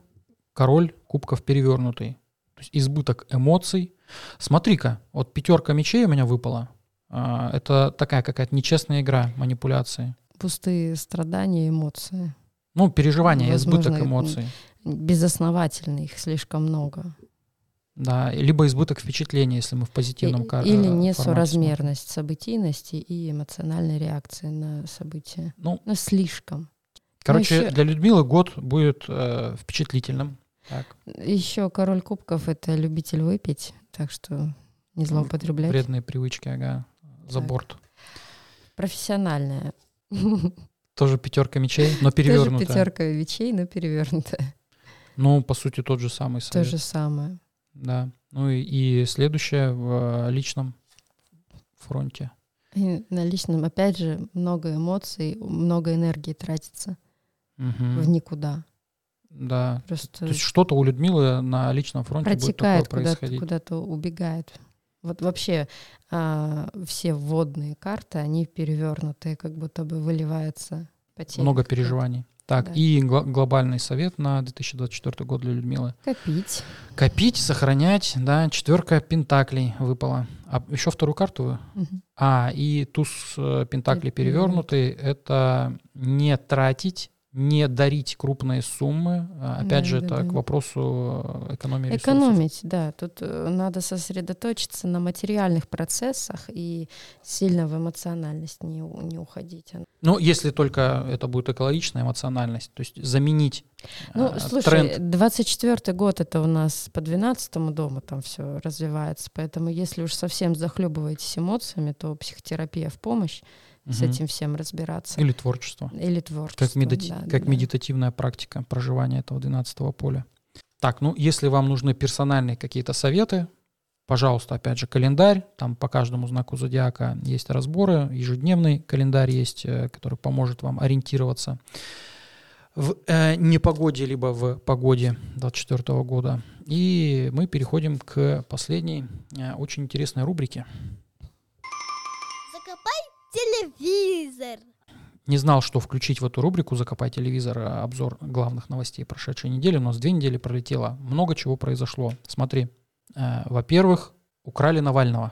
король кубков перевернутый. То есть избыток эмоций. Смотри-ка, вот пятерка мечей у меня выпала. А, это такая какая-то нечестная игра, манипуляции пустые страдания, эмоции. Ну, переживания, Возможно, избыток эмоций. Безосновательно их слишком много. Да, либо избыток впечатлений, если мы в позитивном кар- Или несоразмерность событийности и эмоциональной реакции на события. Ну, ну слишком. Короче, еще... для Людмилы год будет э, впечатлительным. Так. Еще король кубков это любитель выпить, так что не злоупотреблять. Вредные привычки, ага, за так. борт. Профессиональная тоже пятерка мечей, но перевернутая. Тоже пятерка мечей, но перевернутая. Ну, по сути, тот же самый совет. То же самое. Да. Ну и, и следующее в э, личном фронте. И на личном, опять же, много эмоций, много энергии тратится угу. в никуда. Да. Просто То есть что-то у Людмилы на личном фронте протекает будет такое происходить. Куда-то, убегает. Вот вообще а, все вводные карты, они перевернутые, как будто бы выливается потеря. Много переживаний. Так, да. и гл- глобальный совет на 2024 год для Людмилы. Копить. Копить, сохранять, да, четверка пентаклей выпала. А еще вторую карту вы? Угу. А, и туз э, пентаклей перевернутый, это не тратить не дарить крупные суммы. А, опять да, же, да, это да. к вопросу э, экономии ресурсов. Экономить, да. Тут э, надо сосредоточиться на материальных процессах и сильно в эмоциональность не, не уходить. Ну, если только это будет экологичная эмоциональность, то есть заменить ну, э, слушай, тренд. 24 год это у нас по 12 дому там все развивается, поэтому если уж совсем захлебываетесь эмоциями, то психотерапия в помощь угу. с этим всем разбираться. Или творчество. Или творчество. Как, медити- да, как да. медитативная практика проживания этого 12 поля. Так, ну если вам нужны персональные какие-то советы, пожалуйста, опять же, календарь. Там по каждому знаку зодиака есть разборы. Ежедневный календарь есть, э, который поможет вам ориентироваться в э, непогоде, либо в погоде 2024 года. И мы переходим к последней э, очень интересной рубрике телевизор. Не знал, что включить в эту рубрику «Закопай телевизор» обзор главных новостей прошедшей недели. У нас две недели пролетело. Много чего произошло. Смотри, э, во-первых, украли Навального.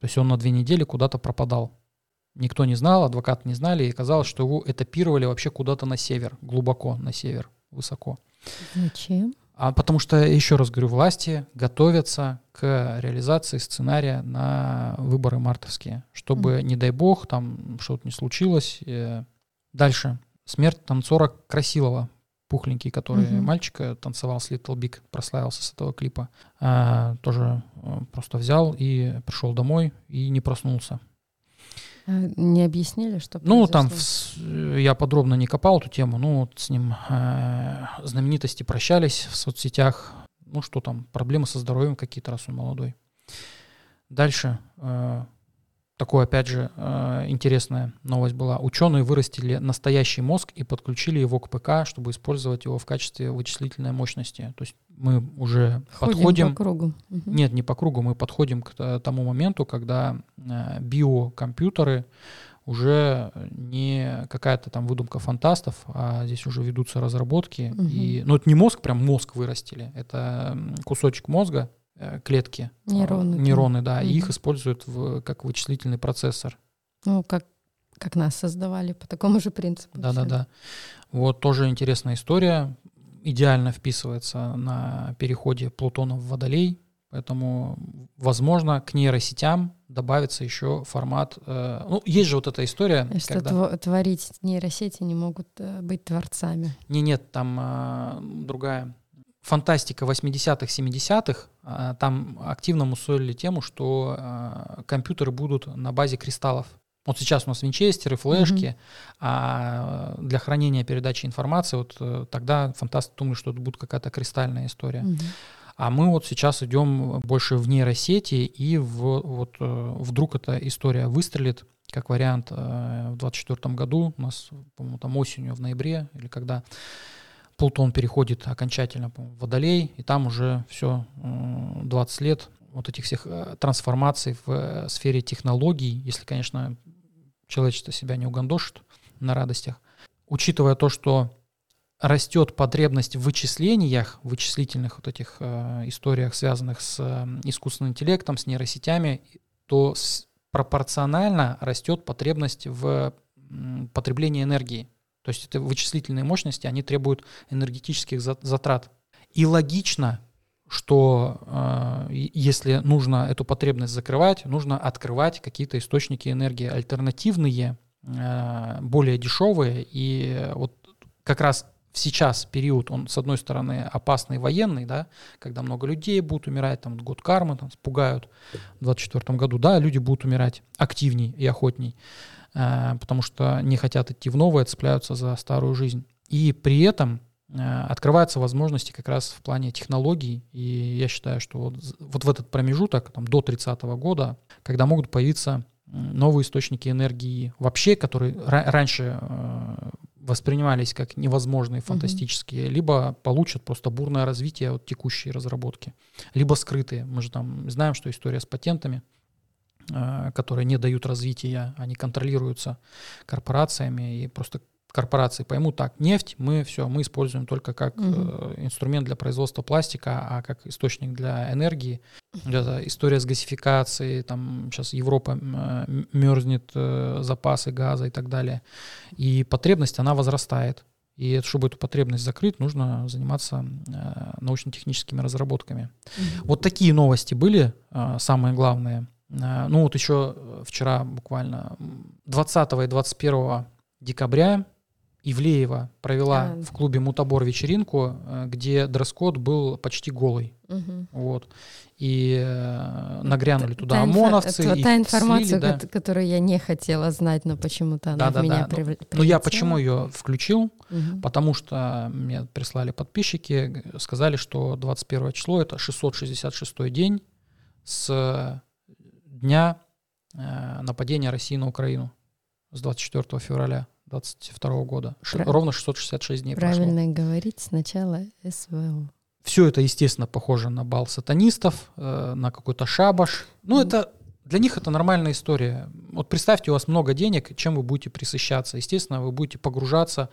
То есть он на две недели куда-то пропадал. Никто не знал, адвокаты не знали, и казалось, что его этапировали вообще куда-то на север, глубоко на север, высоко. Зачем? А потому что, еще раз говорю, власти готовятся к реализации сценария на выборы мартовские, чтобы, mm. не дай бог, там что-то не случилось. Э, дальше. Смерть танцора Красилова, пухленький, который mm-hmm. мальчик танцевал с Little Big, прославился с этого клипа. А, тоже э, просто взял и пришел домой и не проснулся. Не объяснили, что Ну, там в, я подробно не копал эту тему, ну, вот с ним э, знаменитости прощались в соцсетях. Ну, что там, проблемы со здоровьем какие-то, раз он молодой. Дальше, э, такое, опять же, э, интересная новость была. Ученые вырастили настоящий мозг и подключили его к ПК, чтобы использовать его в качестве вычислительной мощности. То есть мы уже Ходим подходим... по кругу. Нет, не по кругу, мы подходим к тому моменту, когда э, биокомпьютеры уже не какая-то там выдумка фантастов, а здесь уже ведутся разработки. Мгм. И, ну, это не мозг, прям мозг вырастили, это кусочек мозга, клетки, э, Нейроны там. нейроны, да, и их используют в, как вычислительный процессор. Ну, как, как нас создавали по такому же принципу. Да-да-да. Вот тоже интересная история. Идеально вписывается на переходе Плутона в Водолей. Поэтому, возможно, к нейросетям добавится еще формат. э, ну, есть же вот эта история, Что когда... тво- творить нейросети не могут э, быть творцами. Не, нет, там а, другая фантастика 80-х, 70-х. а, там активно мусолили тему, что а, компьютеры будут на базе кристаллов. Вот сейчас у нас винчестеры, флешки, а для хранения передачи информации, вот э, тогда фантасты думали, что это будет какая-то кристальная история. Мгм. А мы вот сейчас идем больше в нейросети, и в, вот э, вдруг эта история выстрелит, как вариант э, в 2024 году, у нас, по-моему, там осенью, в ноябре, или когда Плутон переходит окончательно в Водолей, и там уже все, 20 лет вот этих всех э, трансформаций в э, сфере технологий, если, конечно, человечество себя не угандошит на радостях. Учитывая то, что растет потребность в вычислениях, в вычислительных вот этих э, историях, связанных с э, искусственным интеллектом, с нейросетями, то пропорционально растет потребность в потреблении энергии. То есть это вычислительные мощности, они требуют энергетических за- затрат. И логично, что э, если нужно эту потребность закрывать, нужно открывать какие-то источники энергии альтернативные, э, более дешевые. И вот как раз сейчас период, он, с одной стороны, опасный военный, да, когда много людей будут умирать, там, год кармы, там, спугают в 2024 году, да, люди будут умирать активней и охотней, потому что не хотят идти в новое, цепляются за старую жизнь. И при этом э, открываются возможности как раз в плане технологий, и я считаю, что вот, вот в этот промежуток, там, до 30 года, когда могут появиться новые источники энергии вообще, которые ра- раньше э, воспринимались как невозможные, фантастические, либо получат просто бурное развитие от текущей разработки, либо скрытые. Мы же там знаем, что история с патентами, э, которые не дают развития, они контролируются корпорациями, и просто корпорации поймут, так, нефть мы все, мы используем только как Мгм. э, инструмент для производства пластика, а как источник для энергии. Это история с газификацией, там сейчас Европа м, мерзнет, э, запасы газа и так далее. И потребность, она возрастает. И чтобы эту потребность закрыть, нужно заниматься э, научно-техническими разработками. Мгм. Вот такие новости были, э, самые главные. Э, Ну вот еще э, вчера буквально м, 20 и 21 декабря Ивлеева провела А. в клубе Мутабор вечеринку, э, где дресс-код был почти голый. Мгм. Вот. И нагрянули Та- туда та инфо- ОМОНовцы. та- их Та информация, слили, да. кот- которую я не хотела знать, но почему-то она в Да-да-да. меня Ну, привл- Ну я прилетела. почему ее включил? Мгм. Потому что мне прислали подписчики, сказали, что 21 число это 666 день с дня э, нападения России на Украину с 24 февраля 22 года. Пра- ровно 666 дней прошло. Правильно говорить сначала СВО. Все это, естественно, похоже на бал сатанистов, э, на какой-то шабаш. Ну, это для них это нормальная история. Вот представьте, у вас много денег, чем вы будете присыщаться. Естественно, вы будете погружаться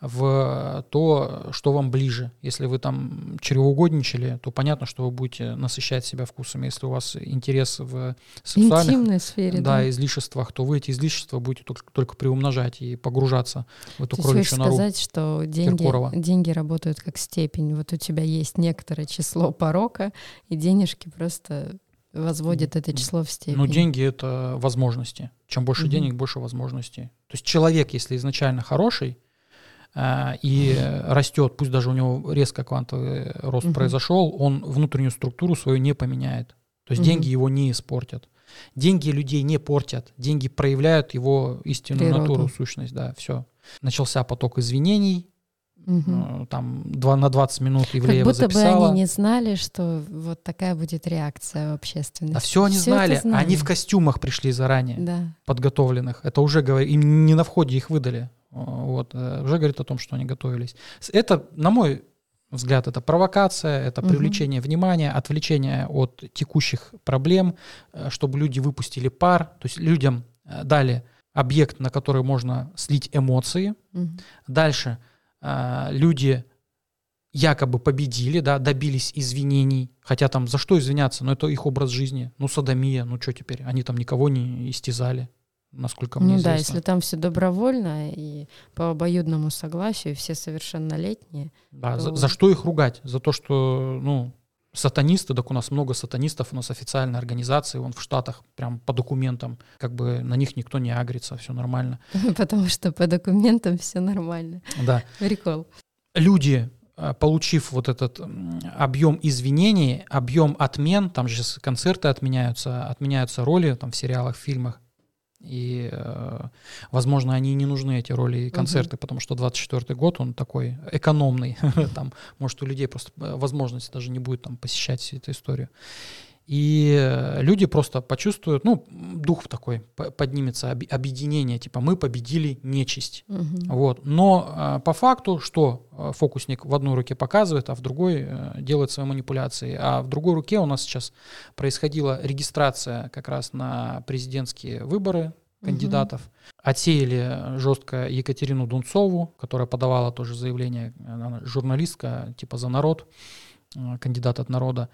в то, что вам ближе. Если вы там чревоугодничали, то понятно, что вы будете насыщать себя вкусами. Если у вас интерес в сексуальных интимной сфере, да, да. излишествах, то вы эти излишества будете только, только приумножать и погружаться в эту То кроличью нору. сказать, что деньги, Киркорова. деньги работают как степень. Вот у тебя есть некоторое число порока, и денежки просто возводят это число в степень. Ну, деньги это возможности. Чем больше Мгм. денег, больше возможностей. То есть человек, если изначально хороший а, и растет, пусть даже у него резко квантовый рост Мгм. произошел, он внутреннюю структуру свою не поменяет. То есть Мгм. деньги его не испортят. Деньги людей не портят. Деньги проявляют его истинную Природу. натуру, сущность. Да, все. Начался поток извинений. Э, Там два, на 20 минут Как Ивлеева будто бы записала. они не знали, что вот такая будет реакция общественности. Да все они это знали. знали. Они в костюмах пришли заранее. Да. подготовленных. Это уже говорит, им не на входе их выдали. О, Вот, э, уже говорит о том, что они готовились. Это, на мой взгляд, это провокация, это привлечение внимания, отвлечение от текущих проблем, э, чтобы люди выпустили пар, то есть людям э, дали объект, на который можно слить эмоции. Мгм. Дальше э, люди якобы победили, да, добились извинений, хотя там за что извиняться, ну это их образ жизни, ну садомия, ну что теперь, они там никого не истязали, насколько мне Ну да, известно. если там все добровольно и по обоюдному согласию, все совершеннолетние. Да, то- за, за что их ругать? За то, что, ну, сатанисты, так у нас много сатанистов, у нас официальная организация, вон в Штатах, прям по документам, как бы на них никто не агрится, все нормально. Потому что по документам все нормально. Да. Прикол. Люди, э, получив вот этот объем извинений, объем отмен, там же сейчас концерты отменяются, отменяются роли там в сериалах, в фильмах, и, э, возможно, они не нужны, эти роли и концерты, потому что 24 год, он такой экономный. там, может, у людей просто э, возможности даже не будет там посещать всю эту историю. И люди просто почувствуют, ну, дух такой поднимется, объединение, типа мы победили нечисть. Мгм. Вот. Но э, по факту, что э, фокусник в одной руке показывает, а в другой э, делает свои манипуляции. А в другой руке у нас сейчас происходила регистрация как раз на президентские выборы кандидатов. Отсеяли жестко Екатерину Дунцову, которая подавала тоже заявление, она журналистка, типа за народ, э, кандидат от народа.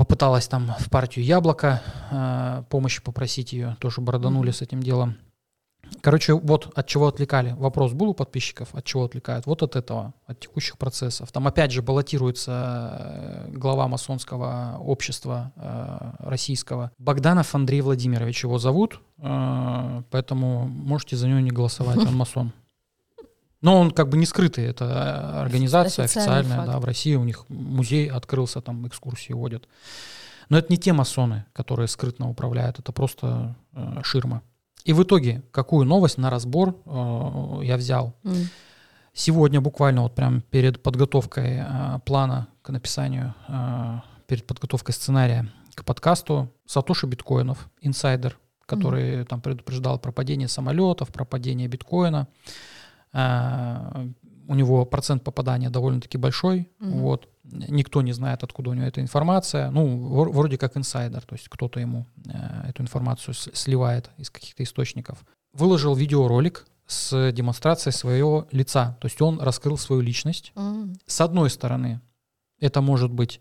Попыталась там в партию Яблоко э, помощи попросить ее, тоже бороданули Мгм. с этим делом. Короче, вот от чего отвлекали. Вопрос был у подписчиков, от чего отвлекают? Вот от этого, от текущих процессов. Там опять же баллотируется э, глава масонского общества э, российского. Богданов Андрей Владимирович его зовут, э, поэтому можете за него не голосовать, он масон. Но он как бы не скрытый, это э, организация Официальный официальная, да, факт. в России у них музей открылся, там экскурсии водят. Но это не те масоны, которые скрытно управляют, это просто э, ширма. И в итоге, какую новость на разбор э, я взял? М. Сегодня буквально вот прям перед подготовкой э, плана к написанию, э, перед подготовкой сценария к подкасту Сатоши Биткоинов, инсайдер, который там предупреждал про падение самолетов, про падение биткоина. Э, у него процент попадания довольно-таки большой. Мгм. Вот. Никто не знает, откуда у него эта информация. Ну, вроде как инсайдер, то есть кто-то ему э, эту информацию сливает из каких-то источников. Выложил видеоролик с демонстрацией своего лица. То есть он раскрыл свою личность. М. С одной стороны, это может быть э,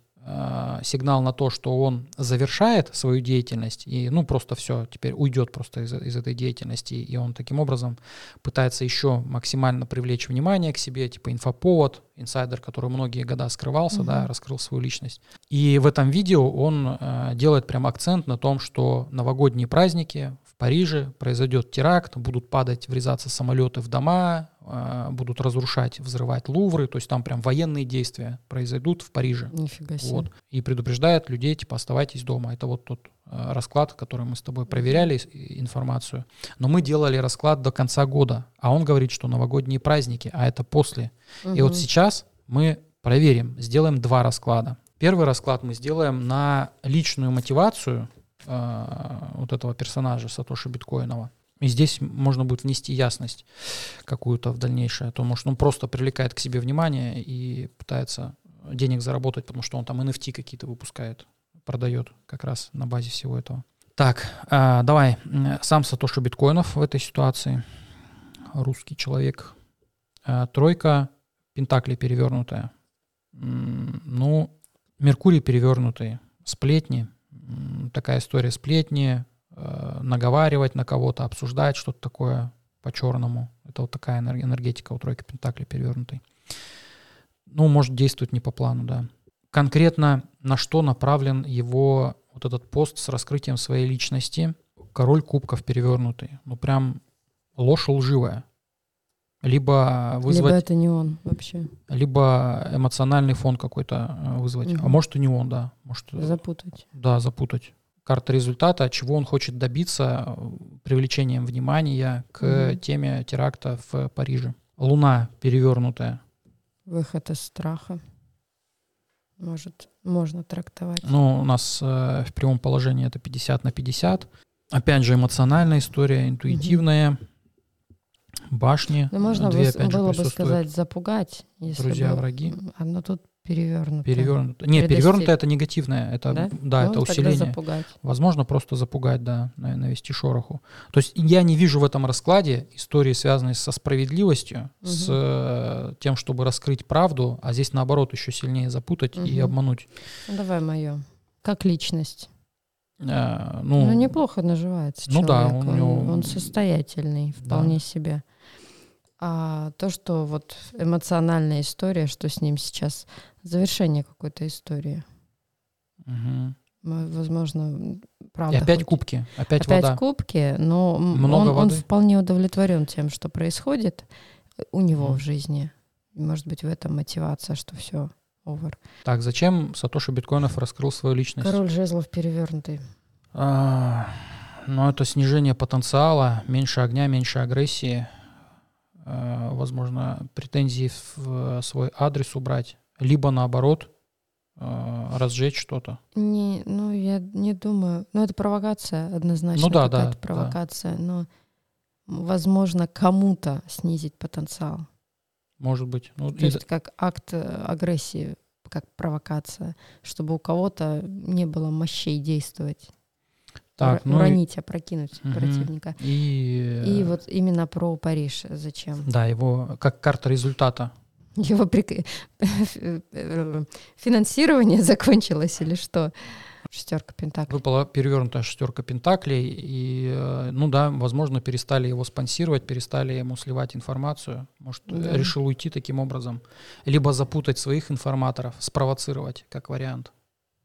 сигнал на то, что он завершает свою деятельность и, ну, просто все, теперь уйдет просто из, из этой деятельности, и он таким образом пытается еще максимально привлечь внимание к себе, типа инфоповод, инсайдер, который многие года скрывался, да, Мгм. раскрыл свою личность. И в этом видео он э, делает прям акцент на том, что новогодние праздники Париже произойдет теракт, будут падать, врезаться самолеты в дома, э, будут разрушать, взрывать Лувры, то есть там прям военные действия произойдут в Париже. Нифига себе. Вот. И предупреждает людей, типа, оставайтесь дома. Это вот тот э, расклад, который мы с тобой проверяли и- информацию. Но мы делали расклад до конца года, а он говорит, что новогодние праздники, а это после. И вот сейчас мы проверим, сделаем два расклада. Первый расклад мы сделаем на личную мотивацию э, вот этого персонажа Сатоши Биткоинова. И здесь можно будет внести ясность какую-то в дальнейшее. А то, может, он просто привлекает к себе внимание и пытается денег заработать, потому что он там NFT какие-то выпускает, продает как раз на базе всего этого. Так, а, давай, сам Сатоши Биткоинов в этой ситуации. Русский человек. А, Тройка Пентакли перевернутая. Ну, Меркурий перевернутый. Сплетни. Такая история сплетни. э, Наговаривать на кого-то, обсуждать что-то такое по-черному. Это вот такая энер- энергетика у тройки Пентакли перевернутой. Ну, может действовать не по плану, да. Конкретно на что направлен его вот этот пост с раскрытием своей личности. Король кубков перевернутый. Ну, прям ложь лживая. Либо вызвать Либо это не он вообще. либо эмоциональный фон какой-то э, вызвать. А Мгм. может и не он, да. Может, э, Запутать. да, запутать. Карта результата, чего он хочет добиться э, привлечением внимания к Мгм. теме теракта в Париже. Луна перевернутая. Выход из страха. Может, можно трактовать. Ну, у нас э, в прямом положении это 50 на 50. Опять же, эмоциональная история, интуитивная. Башни, Ну, можно две, бы- опять же, было бы сказать запугать, если Друзья, бы- враги. Оно тут перевернуто. Перевернуто. Не, Предостерег- перевернуто это негативное. Это, Да? да, Ну, это усиление. запугать. Возможно, просто запугать, да, на- навести шороху. То есть я не вижу в этом раскладе истории, связанной со справедливостью, с э, тем, чтобы раскрыть правду, а здесь наоборот еще сильнее запутать и Мгм. обмануть. Ну, давай мое. Как личность. Э, Ну, ну, неплохо наживается ну да, человек. у он, него- он состоятельный вполне себе. А то, что вот эмоциональная история, что с ним сейчас, завершение какой-то истории. М, Возможно, И правда. опять хоть- кубки, опять, Опять вода. кубки, но Много он, он воды. вполне удовлетворен тем, что происходит у него Мгм. в жизни. И, Может быть, в этом мотивация, что все over. Так, зачем Сатоши Биткоинов раскрыл свою личность? Король жезлов перевернутый. А, ну, это снижение потенциала, меньше огня, меньше агрессии. А, возможно, претензии в свой адрес убрать. Либо наоборот, а, разжечь что-то. Не, ну, я не думаю. Ну, это провокация, однозначно. Ну да, да, какая-то да. провокация. Но, возможно, кому-то снизить потенциал. Может быть. Ну, То и есть как акт э, агрессии, как провокация, чтобы у кого-то не было мощей действовать. Так, ну и- уронить, опрокинуть Мгм. противника. и, И э, вот именно про Париж. Зачем? да, его как карта результата. Его прик- финансирование закончилось или что? Шестерка пентаклей. Выпала перевернутая шестерка пентаклей, и, э, ну да, возможно, перестали его спонсировать, перестали ему сливать информацию. Может, э, Да. решил уйти таким образом. Либо запутать своих информаторов, спровоцировать, как вариант.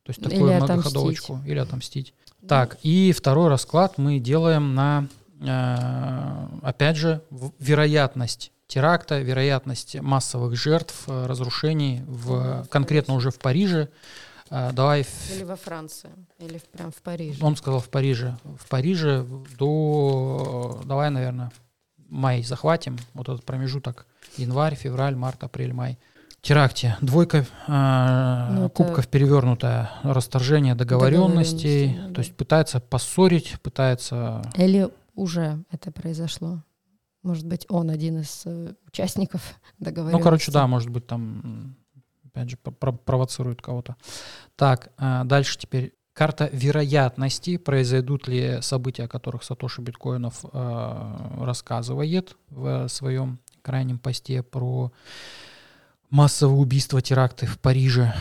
То есть Или такую отомстить. многоходовочку. Или отомстить. Так, и второй расклад мы делаем на, э, опять же, вероятность теракта, вероятность массовых жертв, э, разрушений, в, конкретно уже в Париже. Э, Давай в- Или во Франции, или прям в Париже. он сказал в Париже. В Париже до, давай, наверное, май захватим. Вот этот промежуток. Январь, февраль, март, апрель, май. Теракте. Двойка э, Ну, кубков перевернутая. Расторжение договоренностей. Договоренности, да. То есть пытается поссорить, пытается... Или уже это произошло. Может быть, он один из э, участников договоренности. Ну, короче, да, может быть, там, опять же, про- провоцирует кого-то. Так, э, дальше теперь. Карта вероятности, произойдут ли события, о которых Сатоши Биткоинов э, рассказывает в своем крайнем посте про массовые убийства, теракты в Париже.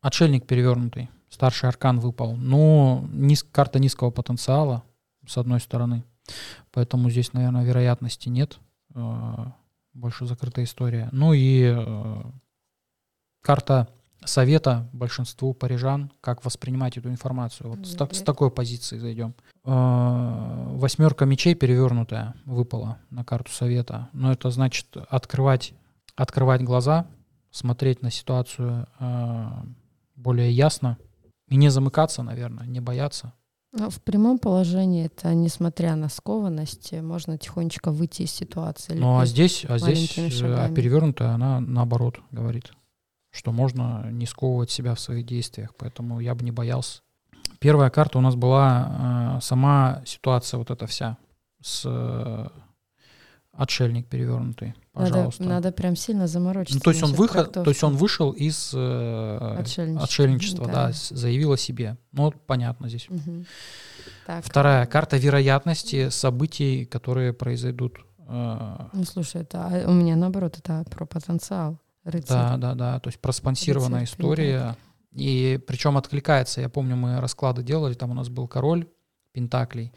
Отшельник перевернутый, старший аркан выпал. Но низ- карта низкого потенциала, с одной стороны. Поэтому здесь, наверное, вероятности нет. Э, Больше закрытая история. Ну и э, карта совета большинству парижан, как воспринимать эту информацию. Вот с, с такой позиции зайдем. Э, Восьмерка мечей перевернутая выпала на карту совета. Но это значит открывать, открывать глаза, смотреть на ситуацию э, более ясно и не замыкаться, наверное, не бояться. Ну, в прямом положении это, несмотря на скованность, э, можно тихонечко выйти из ситуации. Ну а здесь, а здесь э, шагами. перевернутая, она наоборот говорит, что можно не сковывать себя в своих действиях, поэтому я бы не боялся. Первая карта у нас была э, сама ситуация вот эта вся с э, отшельник перевернутый, надо, пожалуйста. надо прям сильно заморочиться. ну, то есть он выход, то есть трактовки. он вышел из э, Отшельничества. отшельничества, да, Да. заявил о себе. Ну, понятно здесь. Мгм. Так. Вторая карта вероятности событий, которые произойдут. э, Ну, слушай, это а у меня наоборот, это про потенциал. Рыцарь. Да, да, да. То есть проспонсированная Рыцарь история. И причем откликается. Я помню, мы расклады делали, там у нас был король Пентаклей.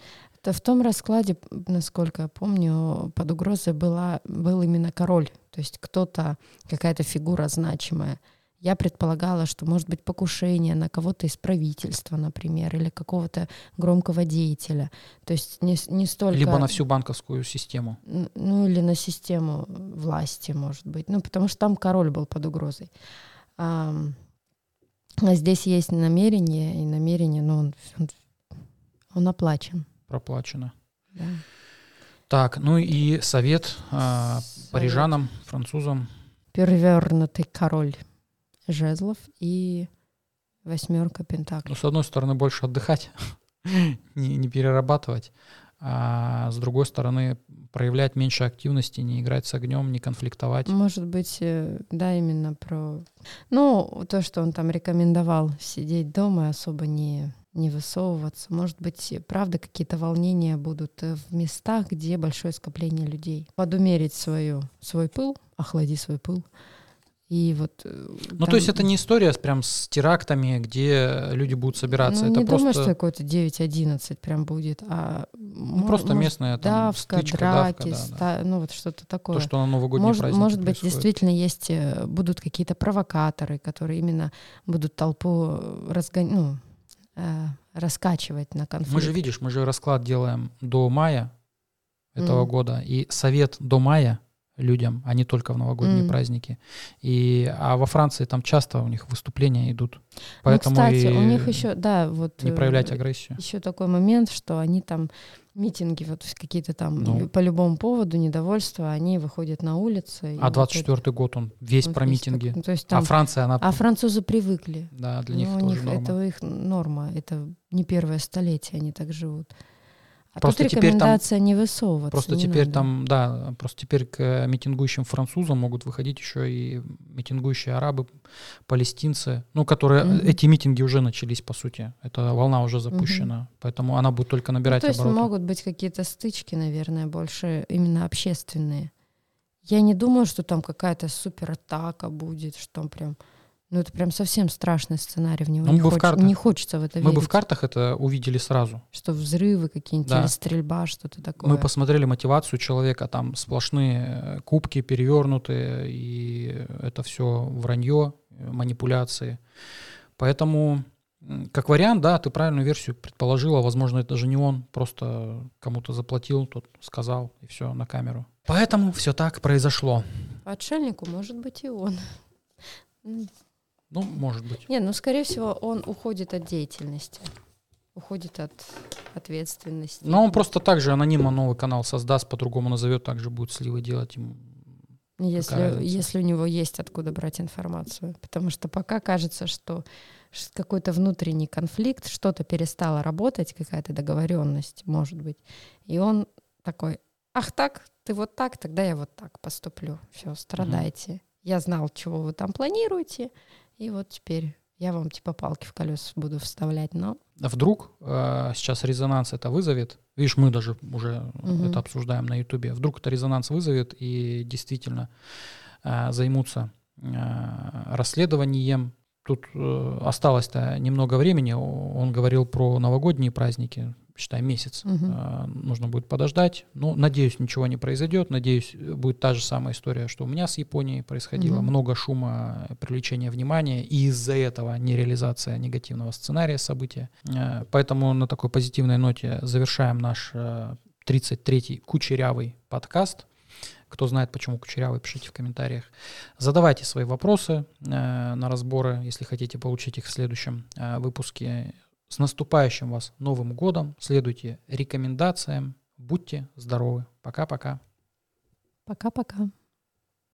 Это в том раскладе, насколько я помню, под угрозой была, был именно король. То есть кто-то, какая-то фигура значимая. Я предполагала, что может быть покушение на кого-то из правительства, например, или какого-то громкого деятеля. То есть не, не столько... Либо на всю банковскую систему. Ну, или на систему власти, может быть. Ну, потому что там король был под угрозой. Ам, А здесь есть намерение, и намерение, ну, он, он, он оплачен. Проплачено. да. Так, ну и совет а, парижанам, французам. Перевернутый король жезлов и восьмерка Ну, пентаклей. с одной стороны, больше отдыхать, не, не перерабатывать. а с другой стороны проявлять меньше активности, не играть с огнем, не конфликтовать. Может быть, э, да, именно про... Ну, то, что он там рекомендовал сидеть дома особо не, не высовываться. Может быть, правда, какие-то волнения будут э, в местах, где большое скопление людей. Подумерить свою, свой пыл, охлади свой пыл, и вот, э, ну, там... то есть это не история прям с терактами, где люди будут собираться. Ну, это не просто... думаю, что какой-то 9-11 прям будет, а ну, просто может, местная там, давка, стычка, драки, давка, да, ста... да. ну вот что-то такое. То, что на новогодние может, праздники Может быть, происходит. действительно есть, э, будут какие-то провокаторы, которые именно будут толпу э, разгон... ну, раскачивать на конфликт. Мы же, видишь, мы же расклад делаем до мая этого Mm. года, и совет до мая людям, а не только в новогодние М. праздники. И, а во Франции там часто у них выступления идут. Поэтому ну, кстати, у них еще, да, вот... не проявлять агрессию. Еще такой момент, что они там митинги, вот какие-то там Ну. по любому поводу недовольства, они выходят на улицы. А вот 24 год он весь это- про вот весь митинги. такой- то есть А там, Франция, она... а французы привыкли. Да, для них Ну, у тоже них норма. это их норма, это не первое столетие они так живут. А Просто тут теперь там- рекомендация не высовываться. Просто не теперь надо. там, да, просто теперь к митингующим французам могут выходить еще и митингующие арабы, палестинцы, ну, которые, Мгм. эти митинги уже начались, по сути. Эта волна уже запущена, поэтому она будет только Ну, набирать то есть обороты. могут быть какие-то стычки, наверное, больше именно общественные. Я не думаю, что там какая-то суператака будет, что там прям... Ну, это прям совсем страшный сценарий. В него Ну, не, бы в хоч- картах- не хочется в это Мы бы верить. в картах это увидели сразу. Что взрывы какие-нибудь Да. или стрельба, что-то такое. Мы посмотрели мотивацию человека, там сплошные э, кубки перевернутые, и это все вранье, э, манипуляции. Поэтому, как вариант, да, ты правильную версию предположила. Возможно, это даже не он, просто кому-то заплатил, тот сказал, и все на камеру. Поэтому все так произошло. По отшельнику, может быть, и он. Ну, может быть. Не, ну, скорее всего, он уходит от деятельности. Уходит от ответственности. Но он просто так же анонимно новый канал создаст, по-другому назовет, также будет сливы делать ему. Если, если у него есть откуда брать информацию. Потому что пока кажется, что какой-то внутренний конфликт, что-то перестало работать, какая-то договоренность, может быть. И он такой, ах так, ты вот так, тогда я вот так поступлю. Все, страдайте. Я знал, чего вы там планируете, и вот теперь я вам типа палки в колеса буду вставлять. Но А Вдруг э, сейчас резонанс это вызовет, видишь, мы даже уже Мгм. это обсуждаем на Ютубе, вдруг это резонанс вызовет и действительно э, займутся э, расследованием. Тут э, осталось-то немного времени, он говорил про новогодние праздники, считай, месяц. Мгм. Э, нужно будет подождать. Ну, надеюсь, ничего не произойдет. Надеюсь, будет та же самая история, что у меня с Японией происходило. Мгм. Много шума, привлечения внимания. И из-за этого нереализация негативного сценария события. Э, Поэтому на такой позитивной ноте завершаем наш э, 33-й кучерявый подкаст. Кто знает, почему кучерявый, пишите в комментариях. Задавайте свои вопросы э, на разборы, если хотите получить их в следующем э, выпуске. С наступающим вас Новым годом. Следуйте рекомендациям. Будьте здоровы. Пока-пока. пока-пока.